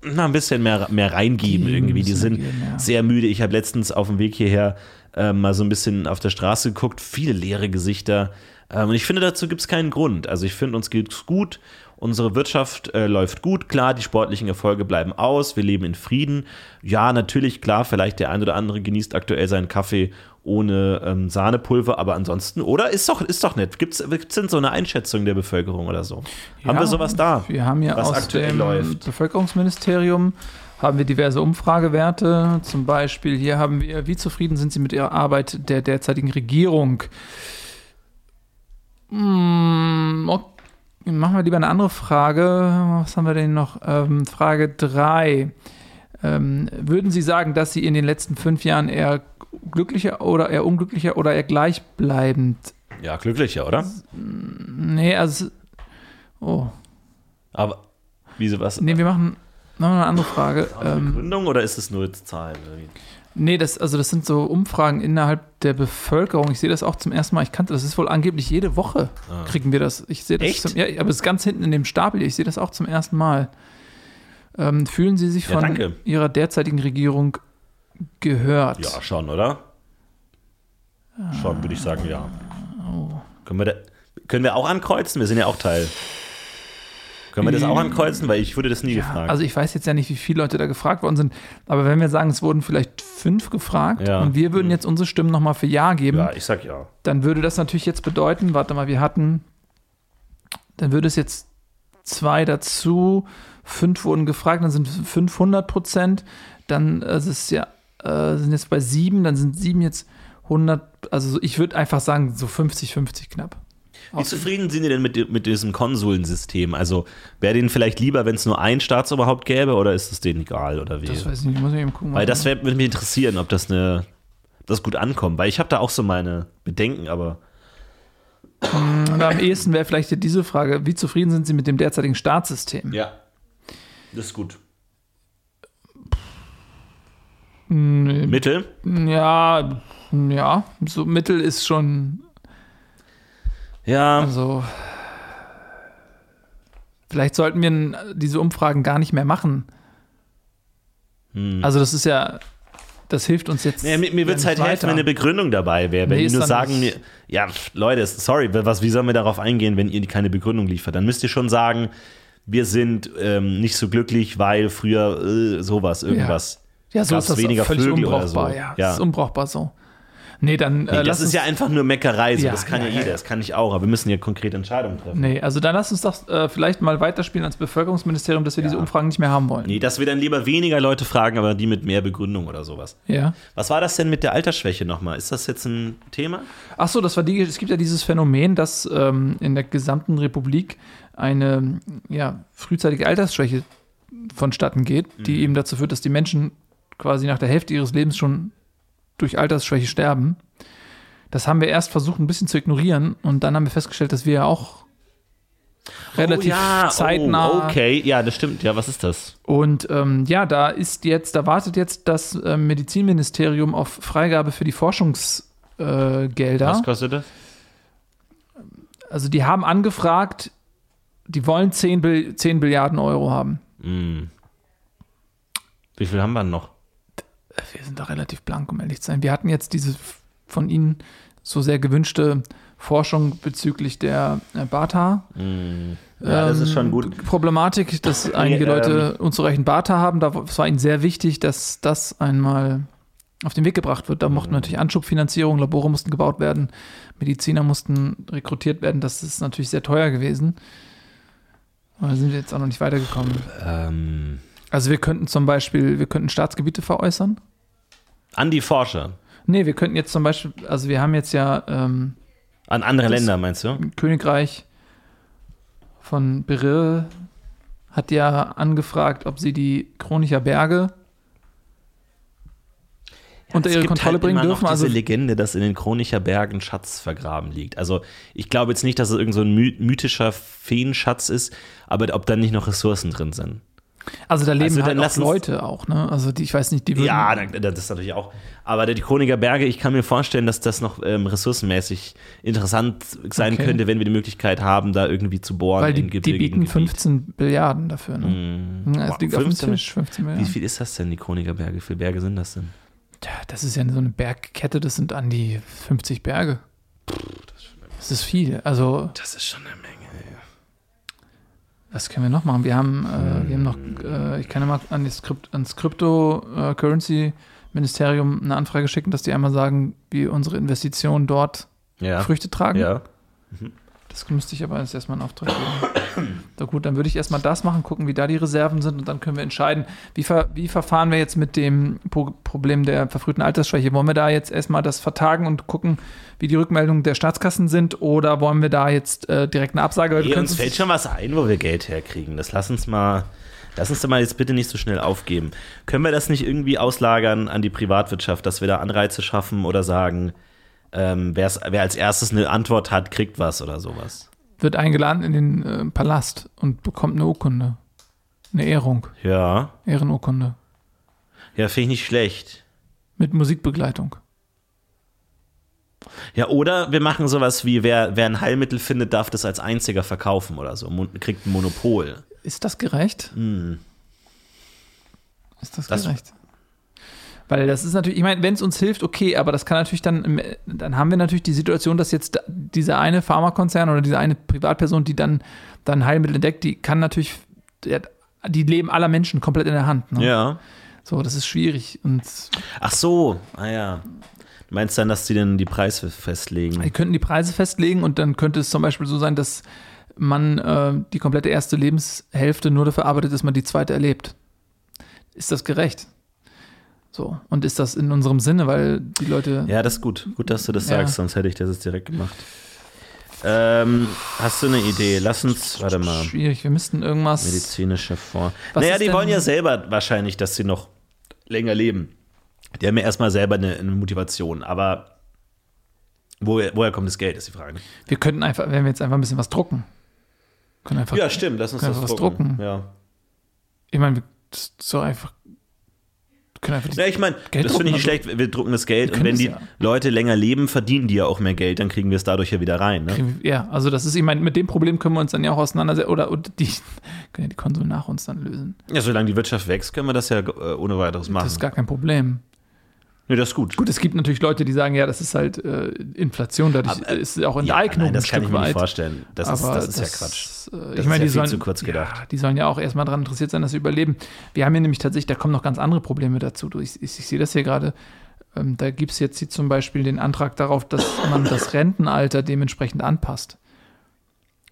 na, ein bisschen mehr, mehr reingeben Die irgendwie. Die sind geben, ja. sehr müde. Ich habe letztens auf dem Weg hierher ähm, mal so ein bisschen auf der Straße geguckt, viele leere Gesichter. Ähm, und ich finde, dazu gibt es keinen Grund. Also ich finde, uns geht's gut. Unsere Wirtschaft äh, läuft gut, klar, die sportlichen Erfolge bleiben aus, wir leben in Frieden. Ja, natürlich, klar, vielleicht der ein oder andere genießt aktuell seinen Kaffee ohne ähm, Sahnepulver, aber ansonsten, oder? Ist doch, ist doch nett. Gibt es denn so eine Einschätzung der Bevölkerung oder so? haben Ja, wir sowas da? Wir haben ja was aus aktuell dem läuft? Bevölkerungsministerium haben wir diverse Umfragewerte. Zum Beispiel hier haben wir, wie zufrieden sind Sie mit Ihrer Arbeit der derzeitigen Regierung? Hm, ok- machen wir lieber eine andere Frage. Was haben wir denn noch? Ähm, Frage 3. Ähm, würden Sie sagen, dass Sie in den letzten fünf Jahren eher glücklicher oder eher unglücklicher oder eher gleichbleibend? Ja, glücklicher, oder? Nee, also. Oh. Aber, wieso was? Nee, wir machen, machen wir eine andere Frage. Ähm, Begründung oder ist es nur jetzt Zahlen? Nee, das, also das sind so Umfragen innerhalb der Bevölkerung. Ich sehe das auch zum ersten Mal. Ich kannte das ist wohl angeblich jede Woche Ah. kriegen wir das. Ich sehe das Echt? Zum, ja, aber es ist ganz hinten in dem Stapel. Ich sehe das auch zum ersten Mal. Ähm, fühlen Sie sich Ja, von danke. Ihrer derzeitigen Regierung gehört? Ja, schon, oder? Schon, würde ich sagen, ja. Können, wir da, können wir auch ankreuzen? Wir sind ja auch Teil. Können wir das auch ankreuzen? Weil ich wurde das nie gefragt. Also ich weiß jetzt ja nicht, wie viele Leute da gefragt worden sind, aber wenn wir sagen, es wurden vielleicht fünf gefragt Ja. und wir würden jetzt unsere Stimmen nochmal für Ja geben, ja, ich sag ja. dann würde das natürlich jetzt bedeuten, warte mal, wir hatten, dann würde es jetzt zwei dazu, fünf wurden gefragt, dann sind 500 Prozent, dann es ist ja, äh, sind jetzt bei sieben, dann sind sieben jetzt 100, also so- ich würde einfach sagen, so 50, 50 knapp. Wie zufrieden sind die denn mit, mit diesem Konsulensystem? Also wäre denen vielleicht lieber, wenn es nur ein Staatsoberhaupt gäbe oder ist es denen egal oder wie? Das weiß ich nicht, muss ich eben gucken. Weil das würde mich interessieren, ob das eine das gut ankommt. Weil ich habe da auch so meine Bedenken, aber Und am ehesten wäre vielleicht diese Frage, wie zufrieden sind Sie mit dem derzeitigen Staatssystem? ja, das ist gut. Nee, Mittel? Ja, ja, so Mittel ist schon, Ja, also vielleicht sollten wir diese Umfragen gar nicht mehr machen. Hm. Also das ist ja, das hilft uns jetzt. Nee, mir mir würde es ja halt nicht helfen, wenn eine weiter. Begründung dabei wäre. Wenn Nee, die nur sagen, mir, ja, Leute, sorry, was, wie sollen wir darauf eingehen, wenn ihr keine Begründung liefert? Dann müsst ihr schon sagen, wir sind ähm, nicht so glücklich, weil früher äh, sowas, irgendwas. ja, so gab's ist das weniger völlig Vögel unbrauchbar. so. Ja, Ja. Das ist unbrauchbar so. Nee, dann äh, Nee, lass das ist ja einfach nur Meckerei, so. Ja, das kann ja, ja, jeder, ja. das kann ich auch, aber wir müssen ja konkret Entscheidungen treffen. Nee, also dann lass uns doch äh, vielleicht mal weiterspielen als Bevölkerungsministerium, dass wir diese Umfragen nicht mehr haben wollen. Nee, dass wir dann lieber weniger Leute fragen, aber die mit mehr Begründung oder sowas. Ja. Was war das denn mit der Altersschwäche nochmal? Ist das jetzt ein Thema? Ach so, das war die, es gibt ja dieses Phänomen, dass ähm, in der gesamten Republik eine ja, frühzeitige Altersschwäche vonstatten geht, die eben dazu führt, dass die Menschen quasi nach der Hälfte ihres Lebens schon durch Altersschwäche sterben. Das haben wir erst versucht, ein bisschen zu ignorieren und dann haben wir festgestellt, dass wir ja auch relativ zeitnah Oh, okay, ja, das stimmt. Ja, was ist das? und ähm, ja, da ist jetzt, da wartet jetzt das äh, Medizinministerium auf Freigabe für die Forschungsgelder. Äh. Was kostet das? Also die haben angefragt, die wollen 10, Bill 10 Billiarden Euro haben. Hm. Wie viel haben wir noch? Wir sind da relativ blank, um ehrlich zu sein. Wir hatten jetzt diese von Ihnen so sehr gewünschte Forschung bezüglich der äh, Bata. Hm. Ja, das ist schon ähm, gut. Problematik, dass einige ähm, Leute unzureichend Bata haben. Da- Es war ihnen sehr wichtig, dass das einmal auf den Weg gebracht wird. Da Mhm. mochten natürlich Anschubfinanzierung, Labore mussten gebaut werden, Mediziner mussten rekrutiert werden. Das ist natürlich sehr teuer gewesen. Aber da sind wir jetzt auch noch nicht weitergekommen. Ähm, Also wir könnten zum Beispiel, wir könnten Staatsgebiete veräußern. An die Forscher. Nee, wir könnten jetzt zum Beispiel, also wir haben jetzt ja ähm, An andere Länder, meinst du? Königreich von Beryl hat ja angefragt, ob sie die Kronicher Berge unter Es ihre Kontrolle halt bringen immer dürfen. Noch Also diese Legende, dass in den Kronicher Bergen Schatz vergraben liegt. Also ich glaube jetzt nicht, dass es irgend so ein mythischer Feenschatz ist, aber ob da nicht noch Ressourcen drin sind. Also da leben Also dann halt auch Leute auch, ne? Also die, ich weiß nicht, die würden, Ja, das ist natürlich auch. Aber die Kroniker Berge, ich kann mir vorstellen, dass das noch ähm, ressourcenmäßig interessant sein Okay. könnte, wenn wir die Möglichkeit haben, da irgendwie zu bohren. weil die, im die gebirgigen bieten Gebiet. 15 Billiarden dafür, ne? Mm. Ja, es Wow, dem 15? Tisch, 15 Wie Milliarden. viel ist das denn, die Kroniker Berge? Wie viele Berge sind das denn? Tja, das ist ja so eine Bergkette, das sind an die 50 Berge. Das ist viel. Also, Das ist schon eine Menge. Was können wir noch machen? Wir haben, äh, wir haben noch, äh, ich kann ja mal an das Krypt, ans Crypto-Currency-Ministerium eine Anfrage schicken, dass die einmal sagen, wie unsere Investitionen dort Ja. Früchte tragen. Ja. Das müsste ich aber erstmal in Auftrag geben. Na gut, dann würde ich erstmal das machen, gucken, wie da die Reserven sind und dann können wir entscheiden, wie, ver wie verfahren wir jetzt mit dem Pro Problem der verfrühten Altersschwäche. Wollen wir da jetzt erstmal das vertagen und gucken, wie die Rückmeldungen der Staatskassen sind oder wollen wir da jetzt äh, direkt eine Absage? Hey, können uns fällt schon was ein, wo wir Geld herkriegen. Das lass uns mal. Lass uns doch mal jetzt bitte nicht so schnell aufgeben. Können wir das nicht irgendwie auslagern an die Privatwirtschaft, dass wir da Anreize schaffen oder sagen, ähm, wer als erstes eine Antwort hat, kriegt was oder sowas? wird eingeladen in den äh, Palast und bekommt eine Urkunde. Eine Ehrung, Ja, Ehrenurkunde. ja, finde ich nicht schlecht. Mit Musikbegleitung. Ja, oder wir machen sowas wie, wer, wer ein Heilmittel findet, darf das als einziger verkaufen oder so, Mon- kriegt ein Monopol. Ist das gerecht? Hm. Ist das, Das- gerecht? Weil das ist natürlich, ich meine, wenn es uns hilft, okay, aber das kann natürlich dann, im- dann haben wir natürlich die Situation, dass jetzt dieser eine Pharmakonzern oder diese eine Privatperson, die dann, dann Heilmittel entdeckt, die kann natürlich, die Leben aller Menschen komplett in der Hand. Ne? Ja. So, das ist schwierig. Und Ach so, ah ja. Du meinst dann, dass die denn die Preise festlegen? die könnten die Preise festlegen und dann könnte es zum Beispiel so sein, dass man äh, die komplette erste Lebenshälfte nur dafür arbeitet, dass man die zweite erlebt. Ist das gerecht? So, und ist das in unserem Sinne, weil die Leute. Ja, das ist gut. Gut, dass du das Ja. sagst, sonst hätte ich das jetzt direkt gemacht. Ähm, hast du eine Idee? Lass uns, warte mal, Schwierig, wir müssten irgendwas. medizinische Vor. Was naja, die wollen ja selber wahrscheinlich, dass sie noch länger leben. Die haben ja erstmal selber eine, eine Motivation, aber woher, woher kommt das Geld, ist die Frage. Wir könnten einfach, wenn wir jetzt einfach ein bisschen was drucken. Können einfach. Ja, stimmt, lass uns das drucken. drucken? Ja. Ich meine, wir- das ist so einfach. Wir können einfach die, Ja, ich meine, das finde ich nicht schlecht, wir drucken das Geld und wenn die ja. Leute länger leben, verdienen die ja auch mehr Geld, dann kriegen wir es dadurch ja wieder rein. Ne? ja, also das ist, ich meine, mit dem Problem können wir uns dann ja auch auseinandersetzen. Oder und die können ja die Konsuln nach uns dann lösen. Ja, solange die Wirtschaft wächst, können wir das ja äh, ohne weiteres machen. Das ist gar kein Problem. Nee, das ist gut. Gut, es gibt natürlich Leute, die sagen, ja, das ist halt äh, Inflation, dadurch Aber, äh, ist es auch Ja, Enteignung nein, das kann ich mir nicht vorstellen. Das ist, das ist ja Quatsch. äh, Das ich meine, die ja viel sollen, zu kurz gedacht. Ja, die sollen ja auch erstmal daran interessiert sein, dass sie überleben. Wir haben hier nämlich tatsächlich, da kommen noch ganz andere Probleme dazu. Ich, ich, ich sehe das hier gerade. Ähm, da gibt es jetzt hier zum Beispiel den Antrag darauf, dass man das Rentenalter dementsprechend anpasst.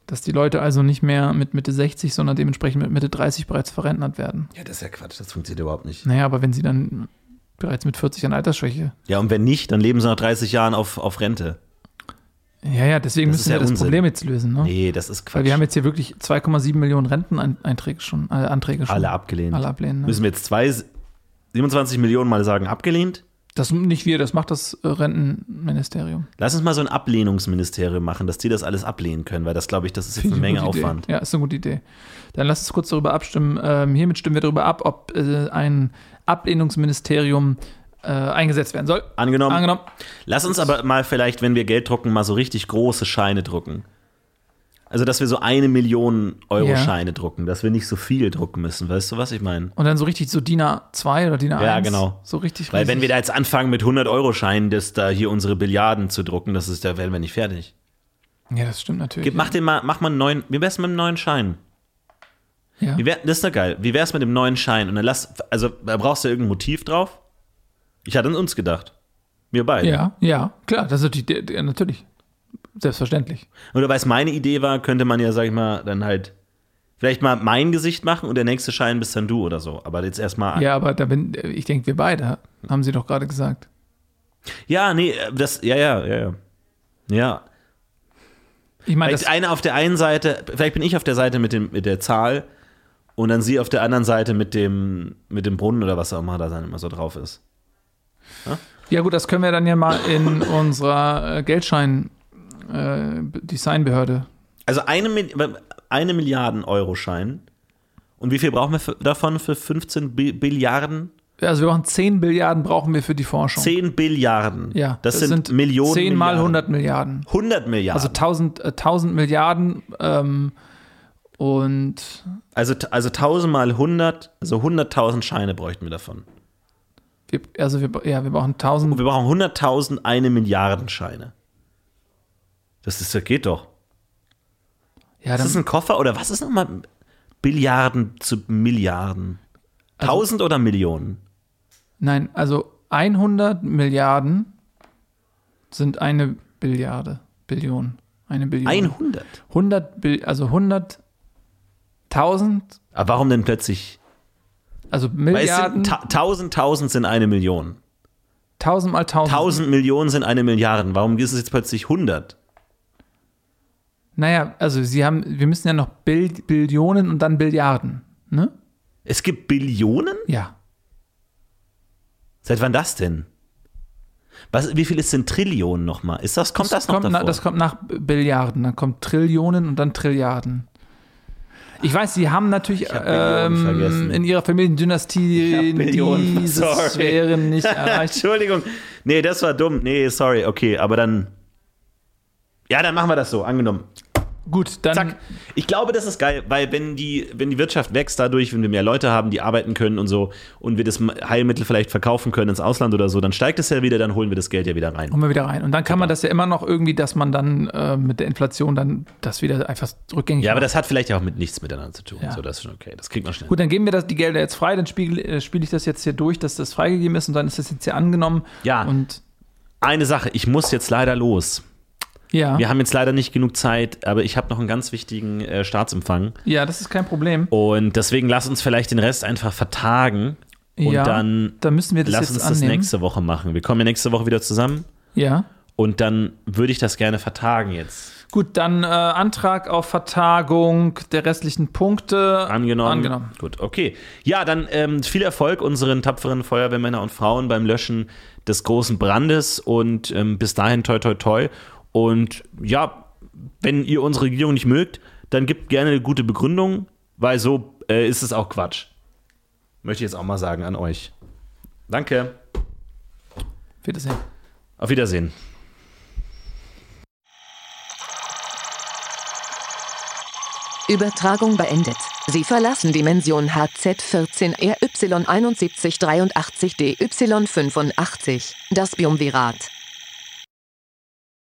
Dass die Leute also nicht mehr mit Mitte 60, sondern dementsprechend mit Mitte 30 bereits verrentnert werden. Ja, das ist ja Quatsch, das funktioniert überhaupt nicht. Naja, aber wenn sie dann bereits mit 40 an Altersschwäche Ja, und wenn nicht, dann leben sie nach 30 Jahren auf, auf Rente. Ja, ja, deswegen Das müssen wir das Unsinn. Problem jetzt lösen. Ne? Nee, das ist Quatsch. Weil wir haben jetzt hier wirklich 2,7 Millionen Renteneinträge schon, äh, Anträge schon. alle abgelehnt. Alle ablehnen. Ne? Müssen wir jetzt zwei, 27 Millionen mal sagen, abgelehnt? Das nicht wir, das macht das äh, Rentenministerium. Lass uns mal so ein Ablehnungsministerium machen, dass die das alles ablehnen können, weil das, glaube ich, das ist jetzt eine Menge Aufwand. Idee. Ja, ist eine gute Idee. Dann lass uns kurz darüber abstimmen. Ähm, hiermit stimmen wir darüber ab, ob äh, ein Ablehnungsministerium äh, eingesetzt werden soll. Angenommen. Angenommen. Lass uns aber mal vielleicht, wenn wir Geld drucken, mal so richtig große Scheine drucken. Also, dass wir so eine Million Euro Ja. Scheine drucken, dass wir nicht so viel drucken müssen. Weißt du, was ich meine? Und dann so richtig so DIN A2 oder DIN A1. Ja, genau. So richtig Weil wenn wir riesig. da jetzt anfangen mit 100 Euro Scheinen, das da hier unsere Billiarden zu drucken, das ist, da werden wir nicht fertig. Ja, das stimmt natürlich. Gib, mach den mal, mach mal einen neuen, wie wär's mit einem neuen Schein? ja. Wie wär, das ist doch geil. Wie wär's mit dem neuen Schein? Und dann lass, also da brauchst du irgendein Motiv drauf? Ich hatte an uns gedacht. Wir beide. ja, ja, klar, das ist natürlich, ja, natürlich. Selbstverständlich. Oder weil es meine Idee war, könnte man ja, sag ich mal, dann halt Vielleicht mal mein Gesicht machen und der nächste Schein bist dann du oder so. Aber jetzt erstmal. Ja, aber da bin, ich denke, wir beide, haben sie doch gerade gesagt. Ja, nee, das, ja, ja, ja, ja. Ja. Ich meine, Vielleicht eine auf der einen Seite, vielleicht bin ich auf der Seite mit, dem, mit der Zahl und dann sie auf der anderen Seite mit dem, mit dem Brunnen oder was auch immer da dann immer so drauf ist. ja gut, das können wir dann ja mal in unserer äh, Geldschein äh, Designbehörde. Also eine, eine Milliarden Euro Schein. Und wie viel brauchen wir für, davon für 15 Bi- Billiarden? Also wir brauchen 10 Billiarden brauchen wir für die Forschung. 10 Billiarden. Ja, das, sind, Millionen. 10 mal Milliarden. 100 Milliarden. 100 Milliarden. Also 1000, äh, 1000 Milliarden ähm, und Also, also 1000 mal 100, also 100.000 Scheine bräuchten wir davon. wir, also wir, ja, wir brauchen 1000. Wir brauchen 100.000 eine Milliarden Scheine. Das, ist, das geht doch. Ja, Ist das ein Koffer oder was ist nochmal Billiarden zu Milliarden? Also- 1000 oder Millionen? nein, also 100 Milliarden sind eine Billiarde, Billion, eine Billion. 100. 100 Bill, also 100 1000, Aber warum denn plötzlich? also Weil es Milliarden, sind ta 1000, 1000 sind eine Million. 1000 mal 1000. 1000 Millionen sind eine Milliarde. Warum ist es jetzt plötzlich 100? Naja, also sie haben, wir müssen ja noch Bill, Billionen und dann Billiarden, ne? Es gibt Billionen? Ja. Seit wann das denn? Was, wie viel ist denn Trillionen nochmal? Ist das, kommt das, noch kommt davor? na, das kommt nach Billiarden, dann kommt Trillionen und dann Trilliarden. Ich weiß, sie haben natürlich ähm, in ihrer Familiendynastie diese. Sphären nicht erreicht. Entschuldigung. Nee, das war dumm. Nee, sorry. Okay, aber dann. Ja, dann machen wir das so. Angenommen. Gut, dann Zack. Ich glaube, das ist geil, weil wenn die, wenn die Wirtschaft wächst dadurch, wenn wir mehr Leute haben, die arbeiten können und so und wir das Heilmittel vielleicht verkaufen können ins Ausland oder so, dann steigt es ja wieder, dann holen wir das Geld ja wieder rein. kommen wir wieder rein. Und dann kann man das ja immer noch irgendwie, dass man dann äh, mit der Inflation dann das wieder einfach rückgängig Ja, aber macht. das hat vielleicht auch mit nichts miteinander zu tun. Ja. So, das ist schon okay. Das kriegt man schnell. Gut, dann geben wir das, die Gelder jetzt frei, dann spiele äh, spiele ich das jetzt hier durch, dass das freigegeben ist und dann ist das jetzt hier angenommen. Ja. Und Eine Sache, ich muss jetzt leider los. Ja, Wir haben jetzt leider nicht genug Zeit, aber ich habe noch einen ganz wichtigen äh, Staatsempfang. ja, das ist kein Problem. Und deswegen lass uns vielleicht den Rest einfach vertagen und ja, dann dann müssen wir das lass uns das annehmen. nächste Woche machen. Wir kommen ja nächste Woche wieder zusammen Ja. und dann würde ich das gerne vertagen jetzt. Gut, dann äh, Antrag auf Vertagung der restlichen Punkte. Angenommen. Angenommen. Gut, okay. Ja, dann ähm, viel Erfolg unseren tapferen Feuerwehrmänner und Frauen beim Löschen des großen Brandes und ähm, bis dahin toi toi toi. Und ja, wenn ihr unsere Regierung nicht mögt, dann gebt gerne eine gute Begründung, weil so äh, ist es auch Quatsch. Möchte ich jetzt auch mal sagen an euch. Danke. Wiedersehen. Auf Wiedersehen. Übertragung beendet. Sie verlassen Dimension HZ14 RY7183 DY85. Das Biumvirat.